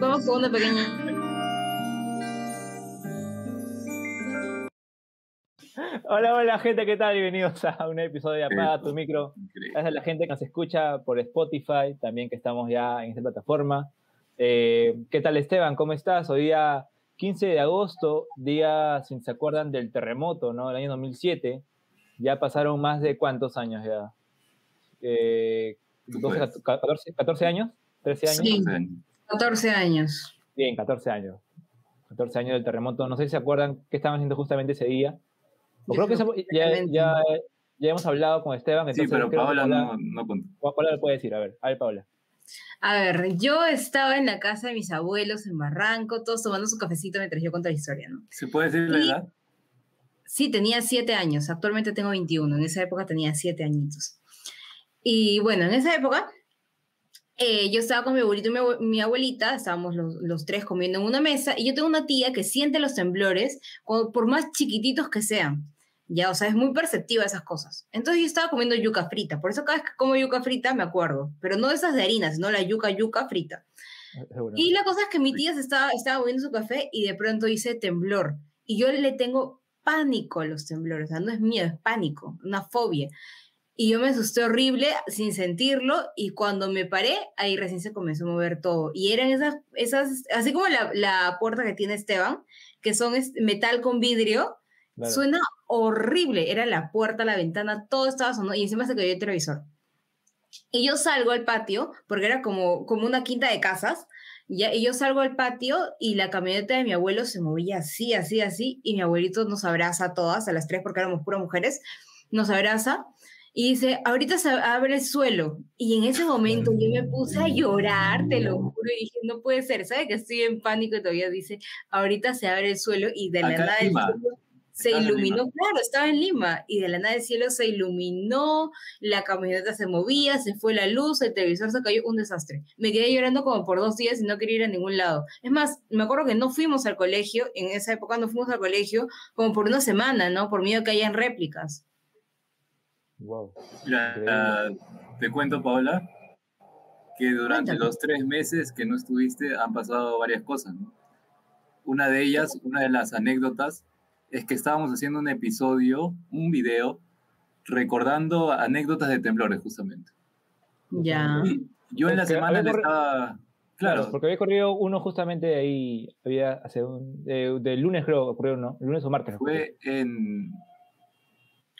vamos con una pequeña. Hola, hola gente, ¿qué tal? Bienvenidos a un episodio de Apaga tu micro. Gracias a la gente que nos escucha por Spotify, también que estamos ya en esta plataforma. Eh, ¿Qué tal Esteban? ¿Cómo estás? Hoy día 15 de agosto, día, si se acuerdan, del terremoto, ¿no? El año 2007. Ya pasaron más de cuántos años ya? Eh, 12, 14, 14 años, 13 años. Sí, 14 años. Bien, 14 años. 14 años del terremoto. No sé si se acuerdan qué estaban haciendo justamente ese día. O creo que ese- ya, ya, ya hemos hablado con Esteban. Sí, pero que Paola Paola- no, no contó. Paola lo puede decir. A ver, a ver, Paola. A ver, yo estaba en la casa de mis abuelos en Barranco, todos tomando su cafecito mientras yo cuento la historia, ¿no? ¿Se puede decir la Y- edad? Sí, tenía siete años, actualmente tengo 21, en esa época tenía siete añitos. Y bueno, en esa época eh, yo estaba con mi abuelito y mi, abue- mi abuelita, estábamos los, los tres comiendo en una mesa, y yo tengo una tía que siente los temblores, cuando- por más chiquititos que sean. Ya, o sea, es muy perceptiva esas cosas. Entonces yo estaba comiendo yuca frita, por eso cada vez que como yuca frita me acuerdo, pero no esas de harina, sino la yuca yuca frita. Seguro. Y la cosa es que mi tía se estaba, estaba bebiendo su café y de pronto dice temblor. Y yo le tengo pánico a los temblores. O sea, no es miedo, es pánico, una fobia. Y yo me asusté horrible sin sentirlo y cuando me paré, ahí recién se comenzó a mover todo. Y eran esas, esas así como la, la puerta que tiene Esteban, que son metal con vidrio, suena horrible. Era la puerta, la ventana, todo estaba sonando y encima se cayó el televisor. Y yo salgo al patio, porque era como, como una quinta de casas, ya, y yo salgo al patio y la camioneta de mi abuelo se movía así, así, así, y mi abuelito nos abraza a todas, a las tres, porque éramos puras mujeres, nos abraza y dice, ahorita se abre el suelo. Y en ese momento yo me puse a llorar, te lo juro, y dije, no puede ser, ¿sabe que estoy en pánico? Y todavía dice, ahorita se abre el suelo y de la Acá nada el cielo se iluminó, claro, estaba en Lima, y de la nada el cielo se iluminó, la camioneta se movía, se fue la luz, el televisor se cayó, un desastre. Me quedé llorando como por dos días y no quería ir a ningún lado. Es más, me acuerdo que no fuimos al colegio, en esa época no fuimos al colegio como por una semana, ¿no? Por miedo que hayan réplicas. Wow. Mira, te cuento, Paola, que durante Cuéntame. los tres meses que no estuviste han pasado varias cosas, ¿no? Una de ellas, una de las anécdotas, es que estábamos haciendo un episodio, un video, recordando anécdotas de temblores, justamente. Ya. Y yo en la Porque semana le estaba... Claro, porque había corrido uno justamente de ahí, había hace un, de- del lunes creo, ocurrió uno, el lunes o martes. fue en...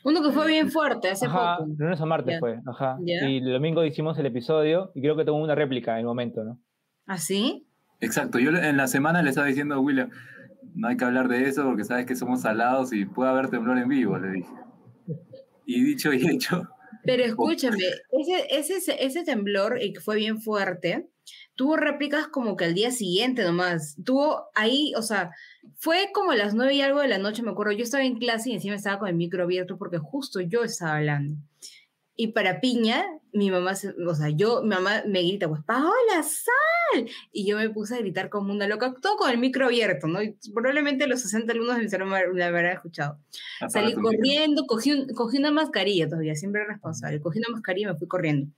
Uno que fue bien fuerte hace Ajá, poco. lunes o martes fue, ajá. Y el domingo hicimos el episodio y creo que tuvo una réplica en el momento, ¿no? ¿Así? Exacto, yo en la semana le estaba diciendo a William, no hay que hablar de eso porque sabes que somos salados y puede haber temblor en vivo, le dije. Y dicho y hecho, Pero escúchame, ese, ese, ese temblor, y que fue bien fuerte, tuvo réplicas como que al día siguiente nomás. Tuvo ahí, o sea, fue como las nueve y algo de la noche, me acuerdo. Yo estaba en clase y encima estaba con el micro abierto porque justo yo estaba hablando. Y para piña, mi mamá, o sea, yo, mi mamá me grita, pues, Paola, sal. Y yo me puse a gritar como una loca, todo con el micro abierto, ¿no? Y probablemente los 60 alumnos de mi salón me habrán escuchado. Salí corriendo, cogí, un- cogí una mascarilla todavía, siempre responsable. Cogí una mascarilla y me fui corriendo.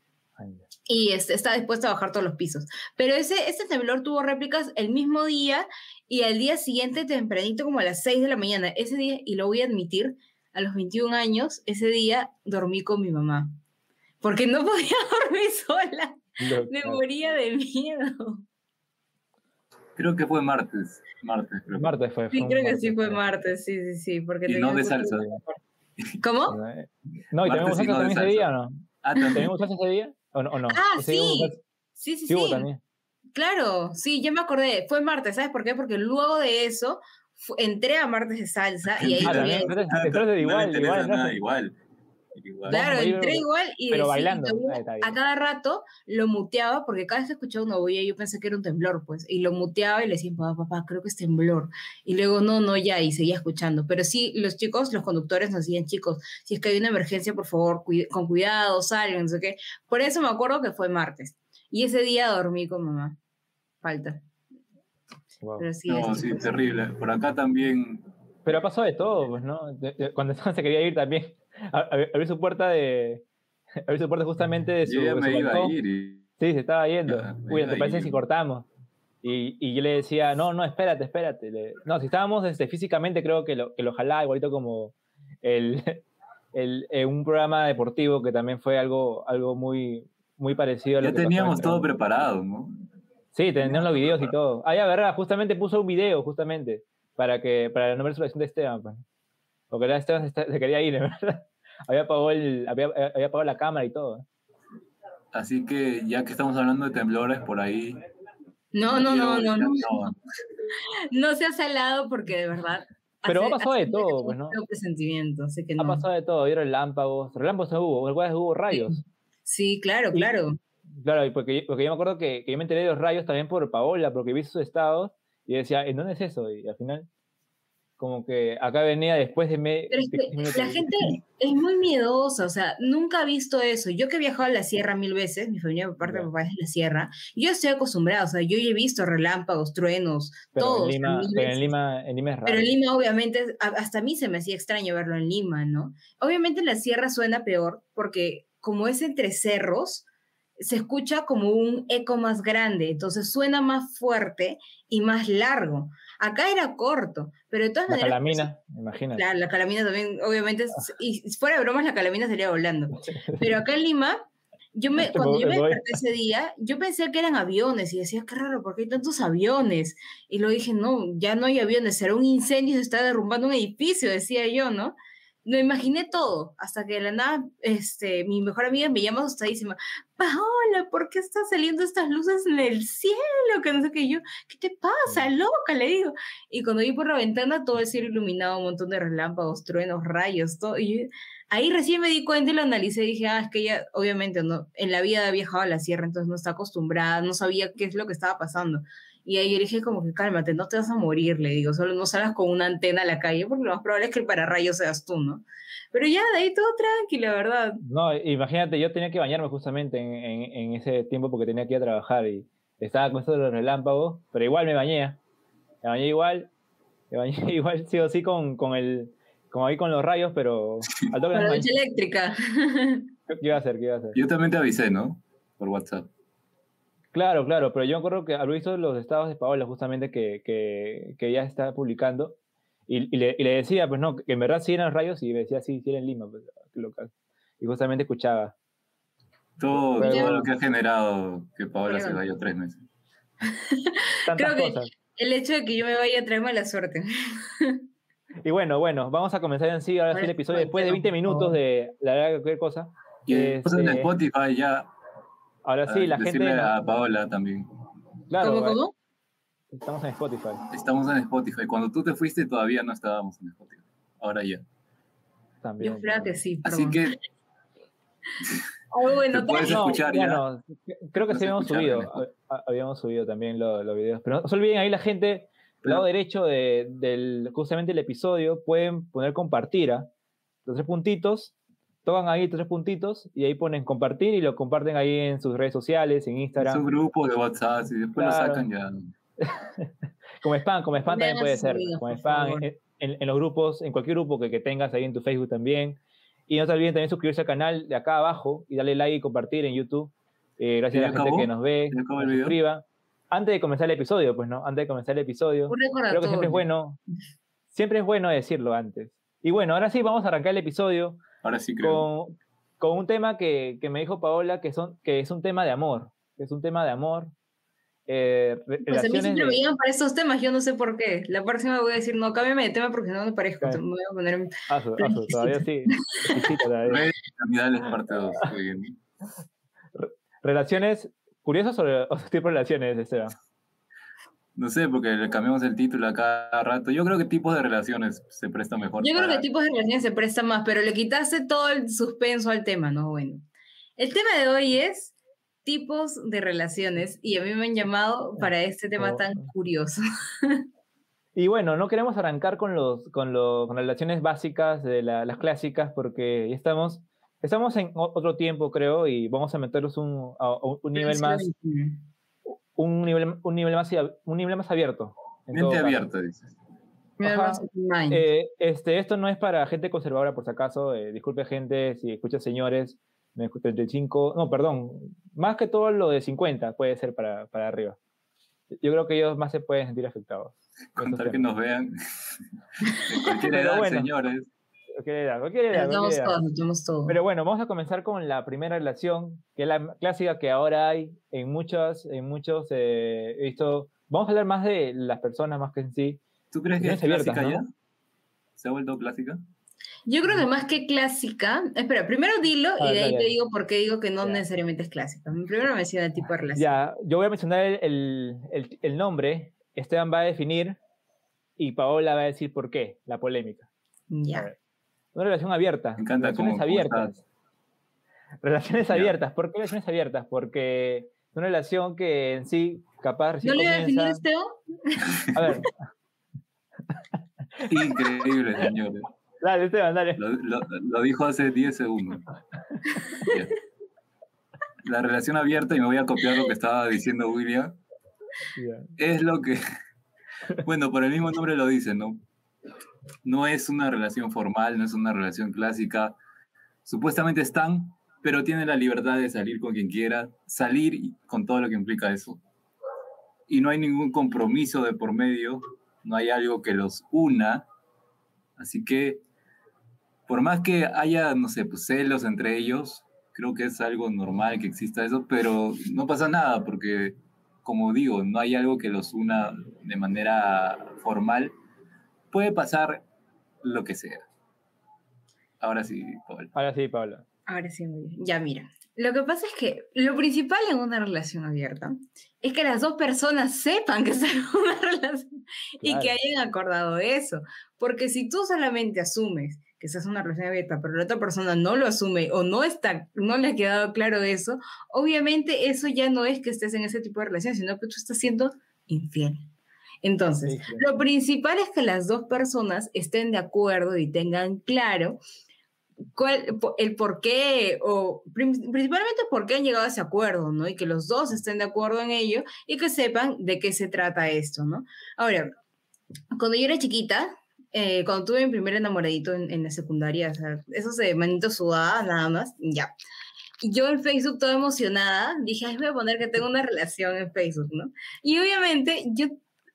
Y este, estaba dispuesta a bajar todos los pisos. Pero ese, ese temblor tuvo réplicas el mismo día y al día siguiente tempranito como a las 6 de la mañana. Ese día, y lo voy a admitir, a los 21 años, ese día dormí con mi mamá. Porque no podía dormir sola. Me moría de miedo. Creo que fue martes, martes creo. Martes fue. Sí, fue creo que sí fue martes, sí, sí, sí. Porque Y no de salsa. ¿Cómo? No, y no salsa también ese día, ¿o no? Ah, también. ¿Tenemos salsa ese día? ¿O no? o no? Ah, sí. Sí, sí, Sí, hubo sí. también. Claro, sí, ya me acordé. Fue martes, ¿sabes por qué? Porque luego de eso entré a martes de salsa y ahí Ah, también. también. Entonces, entonces No le igual, interesa igual. nada, ¿no? igual. Igual. Claro, entré igual y pero decí- bailando. y a cada rato lo muteaba porque cada vez que escuchaba una bulla yo pensé que era un temblor, pues, y lo muteaba y le decía, papá, papá, creo que es temblor. Y luego, no, no, ya, y seguía escuchando. Pero sí, los chicos, los conductores nos decían, chicos, si es que hay una emergencia, por favor, con cuidado, salgan, no sé qué. Por eso me acuerdo que fue martes. Y ese día dormí con mamá. Falta. Wow. Pero sí, No, sí, terrible. Por acá también. Pero ha pasado de todo, pues, ¿no? De- de- cuando se quería ir también, abrir su puerta de. Abrir su puerta justamente de su. Yo ya de me iba a balcón. ir y. Sí, se estaba yendo. Ya, Uy, ¿te a parece ir. si cortamos? Y, y, yo le decía, no, no, espérate, espérate. no, si estábamos este, físicamente, creo que lo, que lo jalaba igualito como el, el, eh, un programa deportivo que también fue algo, algo muy, muy parecido a lo ya teníamos todo preparado, ¿no? Sí, teníamos los videos y todo. Ah, ya, verdad, justamente puso un video, justamente, para que para la nueva resolución de Esteban. Pues. Porque Esteban se, quería ir, ¿verdad? Había apagado, el, había, había apagado la cámara y todo. Así que ya que estamos hablando de temblores por ahí, no, no, no, no, no. No se ha salado porque de verdad. Pero ha pasado de todo, pues, ¿no? presentimiento, sé que no. Ha pasado de todo, vieron relámpagos, relámpagos hubo, hubo rayos. Sí, claro, claro. claro, porque, porque yo me acuerdo que, que, yo me enteré de los rayos también por Paola, porque vi sus estados y decía, ¿en dónde es eso? Y al final como que acá venía después de... Me, la gente es muy miedosa, o sea, nunca ha visto eso. Yo que he viajado a la sierra mil veces, mi familia por parte de mi papá es de la sierra, yo estoy acostumbrada, o sea, yo he visto relámpagos, truenos, todo. En Lima, pero en Lima, en Lima es raro. Pero en Lima obviamente, hasta a mí se me hacía extraño verlo en Lima, ¿no? Obviamente en la sierra suena peor porque como es entre cerros, se escucha como un eco más grande, entonces suena más fuerte y más largo. Acá era corto, pero de todas la maneras. calamina, imagínate. Claro, la calamina también, obviamente, ah. y fuera de bromas, la calamina salía volando. Pero acá en Lima, yo me, cuando yo me desperté ese día, yo pensé que eran aviones y decía, qué raro, ¿por qué hay tantos aviones? Y lo dije, no, ya no hay aviones, será un incendio, se está derrumbando un edificio, decía yo, ¿no? Lo imaginé todo, hasta que de la nada, este, mi mejor amiga me llama asustadísima, Paola, ¿por qué están saliendo estas luces en el cielo? Que no sé qué, yo, ¿qué te pasa, loca? Le digo. Y cuando vi por la ventana, todo el cielo iluminado, un montón de relámpagos, truenos, rayos, todo. Y ahí recién me di cuenta y lo analicé y dije, ah, es que ella, obviamente, no, en la vida ha viajado a la sierra, entonces no está acostumbrada, no sabía qué es lo que estaba pasando. Y ahí yo le dije como que cálmate, no te vas a morir, le digo, solo no salgas con una antena a la calle, porque lo más probable es que el pararrayo seas tú, ¿no? Pero ya, de ahí todo tranquilo, ¿verdad? No, imagínate, yo tenía que bañarme justamente en, en, ese tiempo porque tenía que ir a trabajar y estaba con esto de los relámpagos, pero igual me bañé, me bañé igual, me bañé igual, sí o sí, con, con el, como ahí con los rayos, pero... Al toque con la leche eléctrica. ¿Qué iba a hacer? ¿Qué iba a hacer? Yo también te avisé, ¿no? Por WhatsApp. Claro, claro, pero yo me acuerdo que haber visto los estados de Paola justamente que, que, que ella está publicando y, y, le, y, le, decía, pues no, que en verdad sí eran rayos y me decía, sí, sí era en Lima, pues, local. Y justamente escuchaba. Todo, todo lo que ha generado que Paola se vaya tres meses. Creo que el hecho de que yo me vaya trae mala suerte. y bueno, bueno, vamos a comenzar en sí, ahora sí el episodio después de 20 minutos de la verdad cualquier cosa. Y después en este, Spotify ya Ahora sí, la gente. a Paola también. Claro, ¿Cómo, cómo? Estamos en Spotify. Estamos en Spotify. Cuando tú te fuiste todavía no estábamos en Spotify. Ahora ya. También. Yo creo que sí. Así que. Oh, bueno, puedes escuchar ya. Bueno, creo que sí habíamos subido. Habíamos subido también los, videos. Pero no se olviden ahí la gente, del lado derecho de, del, justamente el episodio, pueden poner compartir. ¿ah? Los tres puntitos tocan ahí tres puntitos y ahí ponen compartir y lo comparten ahí en sus redes sociales, en Instagram. Es un grupo de WhatsApp y después lo sacan ya. como spam, como spam también puede ser. Como spam, en, los grupos, en cualquier grupo que, que, tengas ahí en tu Facebook también. Y no se olviden también suscribirse al canal de acá abajo y darle like y compartir en YouTube. Eh, gracias a la gente que nos ve, que suscriba. Antes de comenzar el episodio, pues no, antes de comenzar el episodio, creo que siempre es bueno, siempre es bueno decirlo antes. Y bueno, ahora sí vamos a arrancar el episodio Ahora sí creo. Con, con un tema que, que, me dijo Paola, que, son, que es un tema de amor. Que es un tema de amor. Eh, pues a mí siempre me llegan para estos temas, yo no sé por qué. La próxima voy a decir, no, cámbiame de tema porque no me parezco. Me voy a poner. Aso, aso, todavía sí. parte Relaciones curiosas sobre otro tipo de relaciones, Esteban. No sé, porque le cambiamos el título a cada rato. Yo creo que tipos de relaciones se presta mejor. Yo creo que tipos de relaciones se prestan más, pero le quitaste todo el suspenso al tema, ¿no? Bueno. El tema de hoy es tipos de relaciones y a mí me han llamado para este tema tan curioso. Y bueno, no queremos arrancar con, los, con, lo, con las relaciones básicas de las clásicas porque ya estamos, estamos en otro tiempo, creo, y vamos a meterlos un, a un nivel más un nivel, un nivel, más, un nivel más abierto. Mente abierta, dices. Eh, este, esto no es para gente conservadora, por si acaso. Eh, disculpe, gente, si escucha señores, 35, no, perdón, más que todo lo de 50 puede ser para, para arriba. yo creo que ellos más se pueden sentir afectados. Contar que nos vean. cualquier edad, señores. Cualquier edad, cualquier edad. todo. Pero bueno, vamos a comenzar con la primera relación, que es la clásica que ahora hay en muchos, en muchos, eh, he visto, vamos a hablar más de las personas más que en sí. ¿Tú crees que es clásica ya? ¿Se ha vuelto clásica? Yo creo que más que clásica, espera, primero dilo y de ahí te digo por qué digo que no necesariamente es clásica. Primero menciona el tipo de relación. Ya, yo voy a mencionar el, el, el, nombre, Esteban va a definir y Paola va a decir por qué, la polémica. Ya. Una relación abierta. Me encanta relaciones abiertas. Relaciones abiertas. ¿Por qué relaciones abiertas? Porque una relación que en sí capaz ¿No le voy a definir Esteban? A ver. Increíble, señores. Dale, Esteban, dale. Lo, dijo hace 10 segundos. La relación abierta, y me voy a copiar lo que estaba diciendo William, es lo que, bueno, por el mismo nombre lo dice, ¿no? No es una relación formal, no es una relación clásica. Supuestamente están, pero tienen la libertad de salir con quien quiera, salir con todo lo que implica eso. Y no hay ningún compromiso de por medio, no hay algo que los una. Así que por más que haya, no sé, pues celos entre ellos, creo que es algo normal que exista eso, pero no pasa nada porque, como digo, no hay algo que los una de manera formal. Puede pasar lo que sea. Ahora sí, Pablo. Ahora sí, Pablo. Ahora sí, ya mira. Lo que pasa es que lo principal en una relación abierta es que las dos personas sepan que están en una relación y que hayan acordado eso. Porque si tú solamente asumes que estás en una relación abierta, pero la otra persona no lo asume o no está, no le ha quedado claro eso, obviamente eso ya no es que estés en ese tipo de relación, sino que tú estás siendo infiel. Entonces, lo principal es que las dos personas estén de acuerdo y tengan claro cuál, el por qué, o principalmente por qué han llegado a ese acuerdo, ¿no? Y que los dos estén de acuerdo en ello y que sepan de qué se trata esto, ¿no? Ahora, cuando yo era chiquita, eh, cuando tuve mi primer enamoradito en, la secundaria, o sea, esos de manito sudada, nada más, ya. Y yo en Facebook toda emocionada, dije, ay, voy a poner que tengo una relación en Facebook, ¿no? Y obviamente yo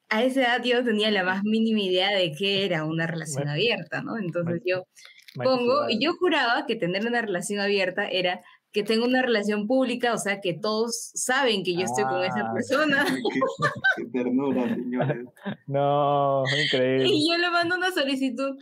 a esa edad yo tenía la más mínima idea de qué era una relación abierta, ¿no? Entonces yo pongo, y yo juraba que tener una relación abierta era que tengo una relación pública, o sea, que todos saben que yo estoy con esa ah, persona. Qué, ternura, señores. No, increíble. Y yo le mando una solicitud,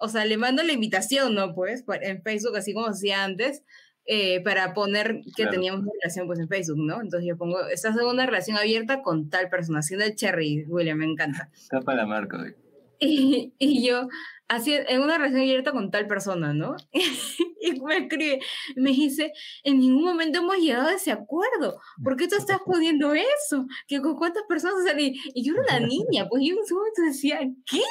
o sea, le mando la invitación, ¿no? Pues, en Facebook, así como hacía antes, eh, para poner que teníamos una relación, pues, en Facebook, ¿no? Entonces yo pongo, estás en una relación abierta con tal persona, haciendo el cherry, William, me encanta. Tapa la marca, güey. Y, y yo, así, en una relación abierta con tal persona, ¿no? y me escribe, me dice, en ningún momento hemos llegado a ese acuerdo, ¿por qué tú estás poniendo eso? ¿Que con cuántas personas salí? Y yo era una niña, pues yo en ese momento decía, ¿qué?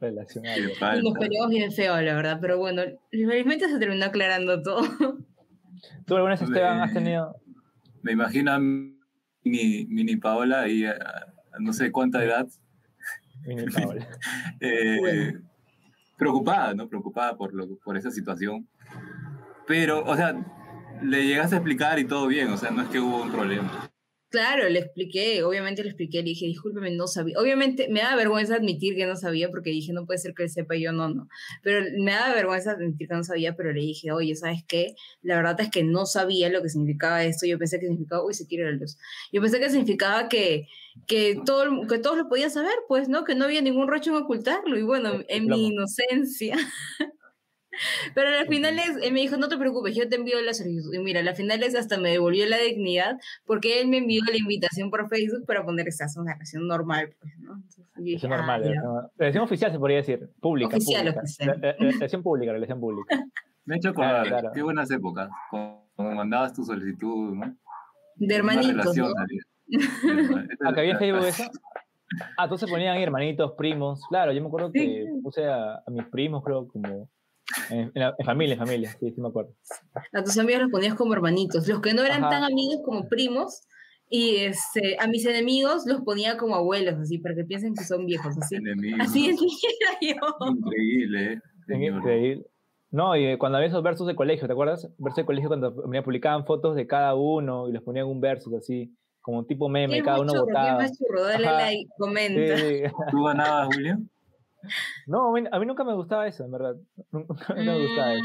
Relación Y nos peleamos bien feo, la verdad, pero bueno, felizmente se terminó aclarando todo. ¿Tú alguna vez, Esteban, has tenido...? Me imagino a mini, mini Paola y a no sé cuánta edad, eh, preocupada, ¿no? Preocupada por, lo, por esa situación. Pero, o sea, le llegaste a explicar y todo bien, o sea, no es que hubo un problema. Claro, le expliqué, obviamente le expliqué, le dije, discúlpeme, no sabía. Obviamente me da vergüenza admitir que no sabía porque dije, no puede ser que él sepa y yo no, no. Pero me da vergüenza admitir que no sabía, pero le dije, oye, ¿sabes qué? La verdad es que no sabía lo que significaba esto. Yo pensé que significaba, uy, se quiere la luz. Yo pensé que significaba que, que, todo, que todos lo podían saber, pues, ¿no? Que no había ningún rocho en ocultarlo. Y bueno, en mi inocencia. Pero al final es, él me dijo, no te preocupes, yo te envío la solicitud. Y mira, al final es hasta me devolvió la dignidad porque él me envió la invitación por Facebook para poner esta relación normal, pues, ¿no? es normal, ah, relación oficial se podría decir, pública. Oficial, oficial. relación pública, relación pública. Me he hecho acordar, qué buenas épocas, cuando mandabas tu solicitud, ¿no? De hermanitos, ¿no? ¿Acá había Facebook eso? Ah, entonces ponían ahí hermanitos, primos. Claro, yo me acuerdo que puse a, a mis primos, creo, como en, familia, en familia, sí, sí me acuerdo. A tus amigos los ponías como hermanitos. Los que no eran tan amigos como primos, y este, a mis enemigos los ponía como abuelos, así, para que piensen que son viejos, así. Así es, yo. Increíble, ¿eh? Increíble. No, y cuando había esos versos de colegio, ¿te acuerdas? Versos de colegio cuando me publicaban fotos de cada uno y los ponían un verso así, como tipo meme, cada uno churro, votaba. más churro? Dale like, comenta. ¿Tú ganabas, Julio? No, a mí, nunca me gustaba eso, en verdad. Nunca me gustaba eso.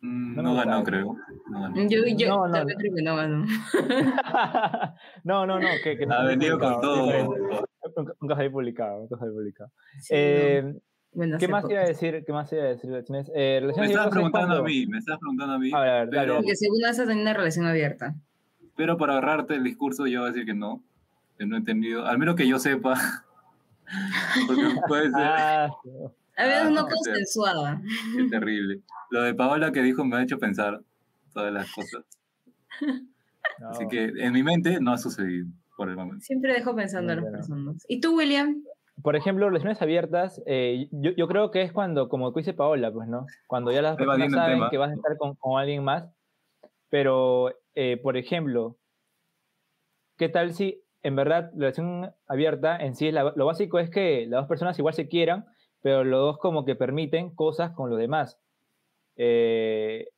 Mm, no, ganó, creo. No Yo, yo no, no, creo que no ganó. no, no, no. Que, que ha venido con todo. Nunca, había publicado. Nunca había publicado. eh, ¿Qué más iba a decir? ¿Qué más iba a decir? Eh, me estabas preguntando a mí, me estabas preguntando a mí. A ver, pero... Porque según vas a tener una relación abierta. Pero para ahorrarte el discurso, yo voy a decir que no. Que no he entendido. Al menos que yo sepa. Porque puede ser. Ah, a veces ah, no consensuada. Qué terrible. Lo de Paola que dijo me ha hecho pensar todas las cosas. Así que en mi mente no ha sucedido por el momento. Siempre dejo pensando a las personas. ¿Y tú, William? Por ejemplo, relaciones abiertas, eh, yo, yo, creo que es cuando, como dice Paola, pues, ¿no? Cuando ya las personas saben que vas a estar con, con alguien más, pero, eh, por ejemplo, ¿qué tal si en verdad la relación abierta en sí, lo básico es que las dos personas igual se quieran, pero los dos como que permiten cosas con los demás. Eh,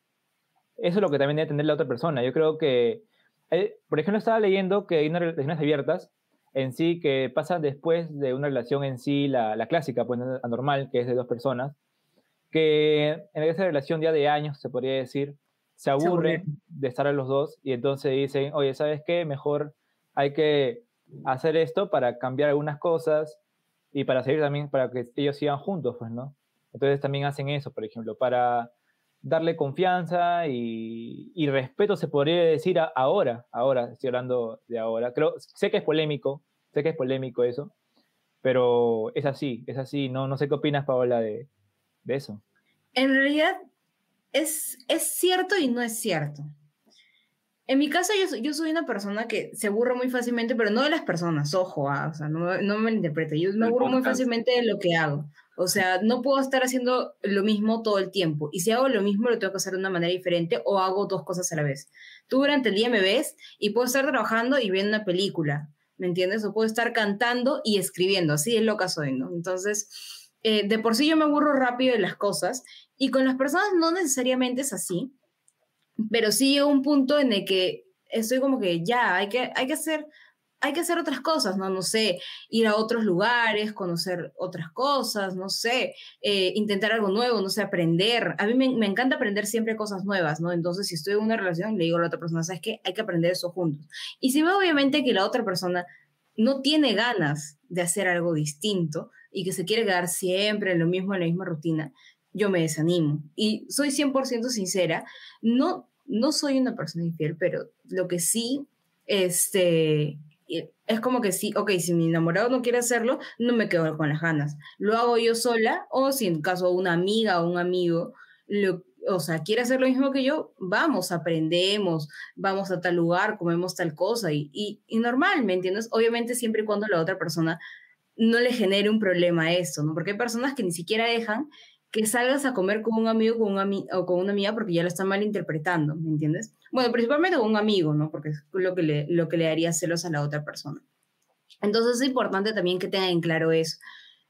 eso es lo que también debe tener la otra persona. Yo creo que, eh, por ejemplo, estaba leyendo que hay unas relaciones abiertas en sí que pasan después de una relación en sí, la, la clásica, pues anormal, que es de dos personas, que en esa relación ya de años, se podría decir, se aburren de estar a los dos y entonces dicen, oye, ¿sabes qué? Mejor hay que hacer esto para cambiar algunas cosas y para seguir también, para que ellos sigan juntos, pues, ¿no? Entonces también hacen eso, por ejemplo, para darle confianza y, respeto, se podría decir ahora, ahora, estoy hablando de ahora. Creo, sé que es polémico, sé que es polémico eso, pero es así, es así. No, no sé qué opinas, Paola, de, de eso. En realidad, es, es cierto y no es cierto. En mi caso, yo, yo soy una persona que se aburre muy fácilmente, pero no de las personas, ojo, ah, o sea, no, no me interprete. Yo me aburro muy fácilmente de lo que hago. O sea, no puedo estar haciendo lo mismo todo el tiempo. Y si hago lo mismo, lo tengo que hacer de una manera diferente o hago dos cosas a la vez. Tú durante el día me ves y puedo estar trabajando y viendo una película, ¿me entiendes? O puedo estar cantando y escribiendo, así es loca soy, ¿no? Entonces, eh, de por sí yo me aburro rápido de las cosas y con las personas no necesariamente es así pero sí llega un punto en el que estoy como que ya, hay que, hay que hacer hay que hacer otras cosas, ¿no? No sé, ir a otros lugares, conocer otras cosas, no sé, eh, intentar algo nuevo, no sé, aprender. A mí me, me, encanta aprender siempre cosas nuevas, ¿no? Entonces, si estoy en una relación, le digo a la otra persona, ¿sabes qué? Hay que aprender eso juntos. Y si veo obviamente que la otra persona no tiene ganas de hacer algo distinto y que se quiere quedar siempre en lo mismo, en la misma rutina, yo me desanimo. Y soy 100% sincera, no, no soy una persona infiel, pero lo que sí, este, es como que sí, ok, si mi enamorado no quiere hacerlo, no me quedo con las ganas. Lo hago yo sola, o si en caso una amiga o un amigo, lo, o sea, quiere hacer lo mismo que yo, vamos, aprendemos, vamos a tal lugar, comemos tal cosa, y, y, y normal, ¿me entiendes? Obviamente siempre y cuando la otra persona no le genere un problema a eso, ¿no? Porque hay personas que ni siquiera dejan que salgas a comer con un amigo con un o con una amiga porque ya lo están malinterpretando, ¿me entiendes? Bueno, principalmente con un amigo, ¿no? Porque es lo que le, lo que le daría celos a la otra persona. Entonces es importante también que tengan en claro eso.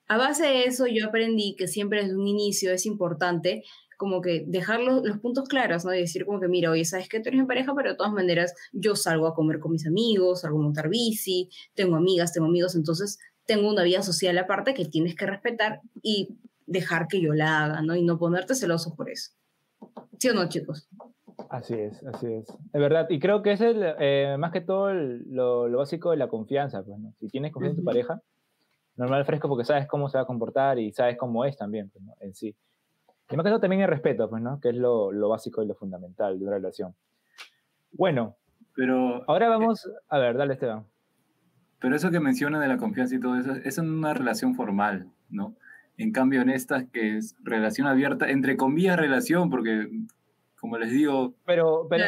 A base de eso yo aprendí que siempre desde un inicio es importante como que dejar los, los, puntos claros, ¿no? Y decir como que, mira, oye, sabes que tú eres mi pareja, pero de todas maneras yo salgo a comer con mis amigos, salgo a montar bici, tengo amigas, tengo amigos, entonces tengo una vida social aparte que tienes que respetar y dejar que yo la haga, ¿no? Y no ponerte celoso por eso. ¿Sí o no, chicos? Así es, así es. Es verdad. Y creo que es el, eh, más que todo lo, lo, básico de la confianza, pues, ¿no? Si tienes confianza en tu pareja, normal fresco porque sabes cómo se va a comportar y sabes cómo es también, pues, ¿no? En sí. Y más que todo también el respeto, pues, ¿no? Que es lo, lo básico y lo fundamental de una relación. Bueno. Pero... Ahora vamos... A ver, dale, Esteban. Pero eso que menciona de la confianza y todo eso, es una relación formal, ¿no? En cambio, en estas que es relación abierta, entre comillas relación, porque como les digo... Pero, pero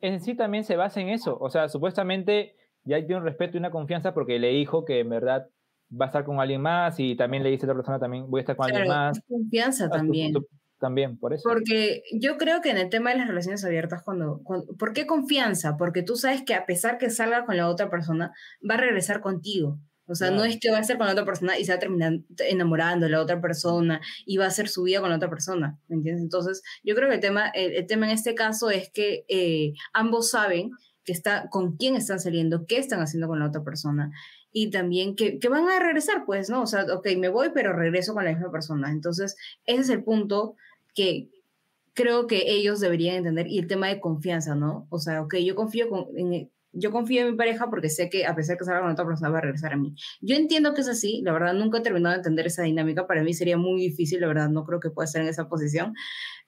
en, sí, también se basa en eso. O sea, supuestamente ya hay un respeto y una confianza porque le dijo que en verdad va a estar con alguien más y también le dice a otra persona también voy a estar con alguien más. Confianza también. también, por eso. Porque yo creo que en el tema de las relaciones abiertas, cuando, ¿por qué confianza? Porque tú sabes que a pesar que salga con la otra persona, va a regresar contigo. O sea, no es que va a estar con la otra persona y se va a terminar enamorando de la otra persona y va a hacer su vida con la otra persona, ¿me entiendes? Entonces, yo creo que el tema, el, tema en este caso es que eh, ambos saben que está, con quién están saliendo, qué están haciendo con la otra persona y también que, que, van a regresar, pues, ¿no? O sea, ok, me voy, pero regreso con la misma persona. Entonces, ese es el punto que creo que ellos deberían entender y el tema de confianza, ¿no? O sea, ok, yo confío con, en, yo confío en mi pareja porque sé que a pesar que salga con otra persona va a regresar a mí. Yo entiendo que es así, la verdad nunca he terminado de entender esa dinámica, para mí sería muy difícil, la verdad no creo que pueda estar en esa posición,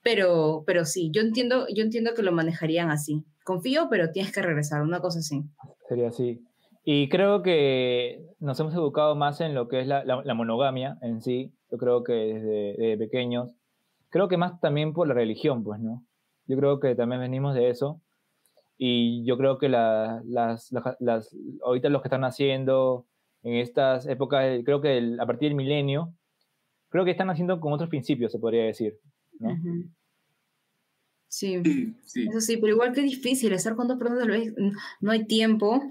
pero, pero sí, yo entiendo, yo entiendo que lo manejarían así. Confío, pero tienes que regresar, una cosa así. Sería así. Y creo que nos hemos educado más en lo que es la, la, monogamia en sí, yo creo que desde, desde pequeños, creo que más también por la religión, pues, ¿no? Yo creo que también venimos de eso y yo creo que las, las, las, ahorita los que están haciendo en estas épocas, creo que a partir del milenio, creo que están haciendo con otros principios, se podría decir. ¿no? sí, sí, eso sí, pero igual que difícil estar con dos personas, no hay tiempo.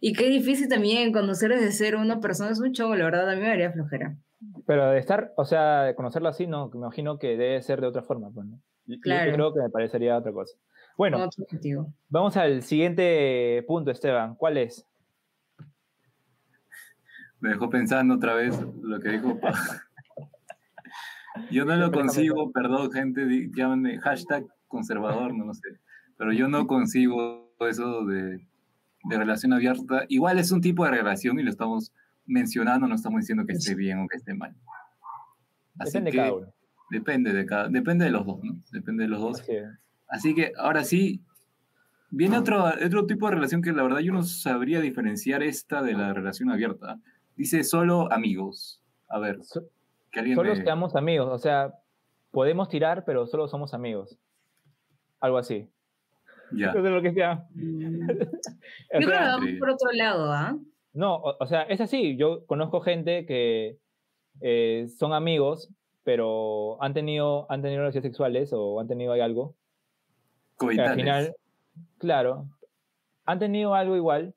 Y qué difícil también conocer desde cero una persona, es un show, la verdad, a mí me haría flojera. Pero de estar, o sea, de conocerlo así, no, me imagino que debe ser de otra forma, pues, ¿no? Claro. Yo creo que me parecería otra cosa. Bueno, vamos al siguiente punto, Esteban. ¿Cuál es? Me dejó pensando otra vez lo que dijo Yo no lo consigo, perdón, gente, llámenme hashtag conservador, no lo sé. Pero yo no consigo eso de, de relación abierta. Igual es un tipo de relación y lo estamos mencionando, no estamos diciendo que esté bien o que esté mal. depende de cada uno. Depende de cada, depende de los dos, ¿no? Depende de los dos. Así que ahora sí, viene otro, otro tipo de relación que la verdad yo no sabría diferenciar esta de la relación abierta. Dice solo amigos. A ver, que alguien Solo seamos amigos, o sea, podemos tirar, pero solo somos amigos. Algo así. Ya. lo que sea. Mm. yo creo que vamos por otro lado, ¿ah? No, o, sea, es así. Yo conozco gente que eh, son amigos, pero han tenido, han tenido relaciones sexuales o han tenido algo al final, claro, han tenido algo igual,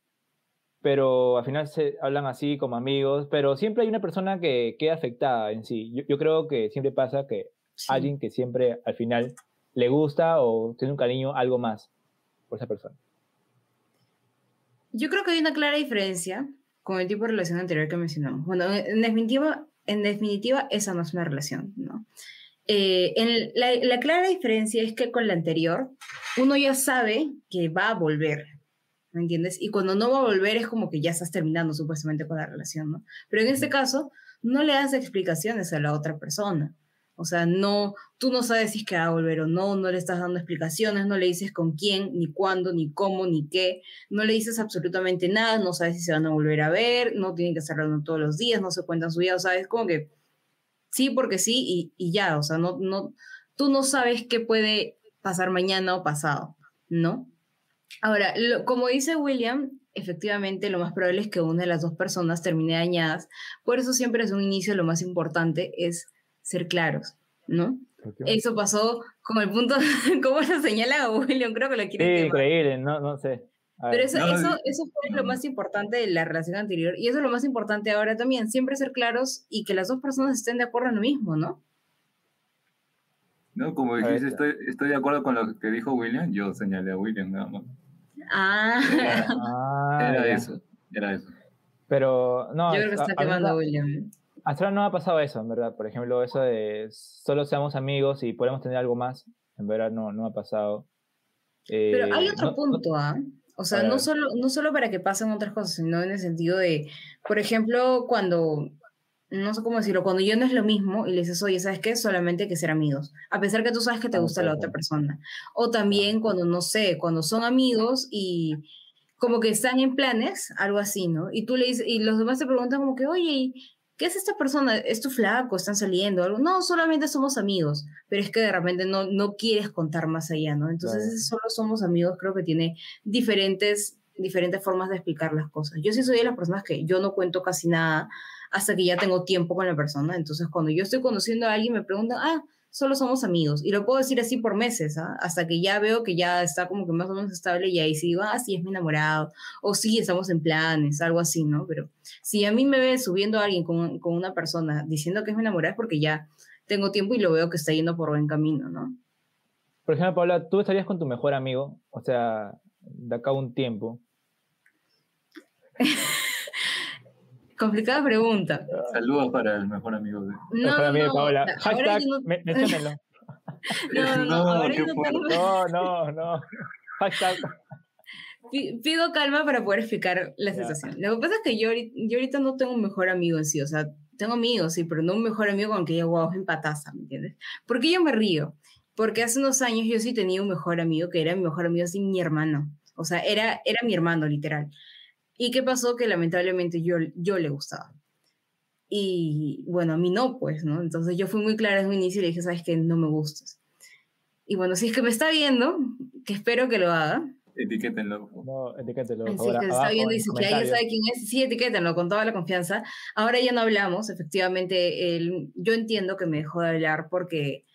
pero al final se hablan así como amigos, pero siempre hay una persona que queda afectada en sí. Yo, creo que siempre pasa que alguien que siempre al final le gusta o tiene un cariño algo más por esa persona. Yo creo que hay una clara diferencia con el tipo de relación anterior que mencionamos. Bueno, en definitiva, en definitiva esa no es una relación, ¿no? Eh, en la, clara diferencia es que con la anterior, uno ya sabe que va a volver, ¿me entiendes? Y cuando no va a volver es como que ya estás terminando supuestamente con la relación, ¿no? Pero en este caso, no le das explicaciones a la otra persona. O sea, no, tú no sabes si es que va a volver o no, no le estás dando explicaciones, no le dices con quién, ni cuándo, ni cómo, ni qué, no le dices absolutamente nada, no sabes si se van a volver a ver, no tienen que estar hablando todos los días, no se cuentan su vida, o sea, es como que sí porque sí y, ya, o sea, no, no, tú no sabes qué puede pasar mañana o pasado, ¿no? Ahora, como dice William, efectivamente lo más probable es que una de las dos personas termine dañadas, por eso siempre es un inicio, lo más importante es ser claros, ¿no? Eso pasó con el punto, ¿cómo lo señala William? Creo que lo quiere Sí, increíble, no, no sé. Pero eso, eso, eso fue lo más importante de la relación anterior y eso es lo más importante ahora también, siempre ser claros y que las dos personas estén de acuerdo en lo mismo, ¿no? No, como dijiste, estoy, estoy de acuerdo con lo que dijo William, yo señalé a William nada más. Ah, era, ah, eso, era eso. Pero no. Yo creo que está quemando a William. Hasta ahora no ha pasado eso, en verdad. Por ejemplo, eso de solo seamos amigos y podemos tener algo más, en verdad no, no ha pasado. Pero hay eh, otro punto, ¿ah? O sea, no solo, no solo para que pasen otras cosas, sino en el sentido de, por ejemplo, cuando, no sé cómo decirlo, cuando yo no es lo mismo y le dices, oye, ¿sabes qué? Solamente que ser amigos, a pesar que tú sabes que te gusta la otra persona. O también cuando, no sé, cuando son amigos y como que están en planes, algo así, ¿no? Y tú le dices, y los demás te preguntan como que, oye, ¿qué es esta persona? ¿Es tu flaco? ¿Están saliendo? Algo? No, solamente somos amigos, pero es que de repente no, no quieres contar más allá, ¿no? Entonces, solo somos amigos, creo que tiene diferentes, diferentes formas de explicar las cosas. Yo sí soy de las personas que yo no cuento casi nada hasta que ya tengo tiempo con la persona, entonces cuando yo estoy conociendo a alguien me preguntan, ah, solo somos amigos. Y lo puedo decir así por meses, ¿ah? hasta que ya veo que ya está como que más o menos estable y ahí sí digo, ah, sí, es mi enamorado, o sí, estamos en planes, algo así, ¿no? Pero si a mí me ve subiendo a alguien con, con una persona diciendo que es mi enamorado es porque ya tengo tiempo y lo veo que está yendo por buen camino, ¿no? Por ejemplo, Paula, ¿tú estarías con tu mejor amigo? O sea, de acá un tiempo? Complicada pregunta. Saludos para el mejor amigo de... No, mejor amigo de Paola. Hashtag, no... menciónenlo. No, no, no, no, no. Hashtag. Pido calma para poder explicar la situación. Lo que pasa es que yo, yo ahorita no tengo un mejor amigo en sí, o sea, tengo amigos, sí, pero no un mejor amigo con el que yo, wow, en pataza, ¿me entiendes? Porque yo me río, porque hace unos años yo sí tenía un mejor amigo, que era mi mejor amigo, así mi hermano, o sea, era, era mi hermano, literal. ¿Y qué pasó? Que lamentablemente yo, yo le gustaba. Y bueno, a mí no, pues, ¿no? Entonces yo fui muy clara desde un inicio y le dije, sabes que no me gustas. Y bueno, si es que me está viendo, que espero que lo haga, Etiquétenlo. No, etiquétenlo. Sí, que está viendo y dice que ella sabe quién es. Sí, etiquétenlo con toda la confianza. Ahora ya no hablamos, efectivamente. Él, yo entiendo que me dejó de hablar porque,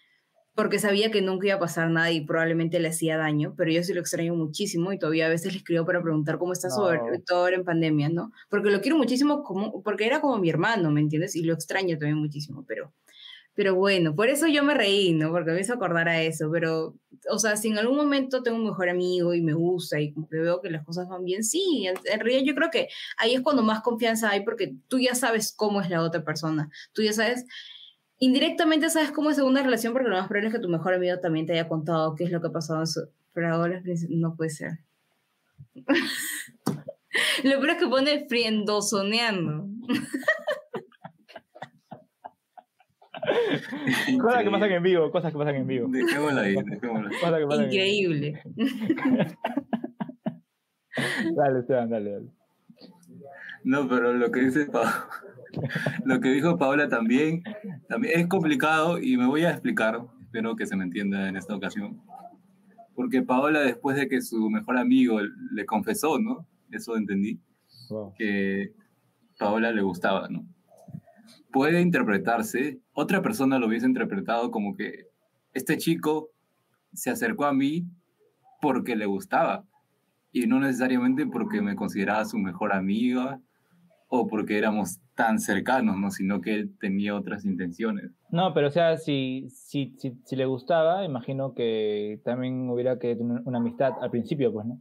porque sabía que nunca iba a pasar nada y probablemente le hacía daño, pero yo sí lo extraño muchísimo y todavía a veces le escribo para preguntar cómo está, sobre todo en pandemia, ¿no? Porque lo quiero muchísimo, como, porque era como mi hermano, ¿me entiendes? Y lo extraño también muchísimo, pero pero bueno, por eso yo me reí, ¿no? Porque me hizo acordar a eso. Pero, o sea, si en algún momento tengo un mejor amigo y me gusta y como que veo que las cosas van bien, sí, en, realidad yo creo que ahí es cuando más confianza hay porque tú ya sabes cómo es la otra persona. Tú ya sabes, indirectamente sabes cómo es segunda relación porque lo más probable es que tu mejor amigo también te haya contado qué es lo que ha pasado en su... Pero ahora no puede ser. lo peor es que pone friendosoneando. cosas que pasan en vivo, cosas que pasan en vivo. Dejémosla ahí, dejémosla ahí. Increíble. dale, Esteban, dale, dale. No, pero lo que dice lo que dijo Paola también, también es complicado y me voy a explicar, espero que se me entienda en esta ocasión. Porque Paola, después de que su mejor amigo le confesó, ¿no? Eso entendí, que Paola le gustaba, ¿no? puede interpretarse, otra persona lo hubiese interpretado como que este chico se acercó a mí porque le gustaba y no necesariamente porque me consideraba su mejor amiga o porque éramos tan cercanos, ¿no? sino que él tenía otras intenciones. No, pero o sea, si, si, si, si le gustaba, imagino que también hubiera que tener una amistad al principio, pues, ¿no?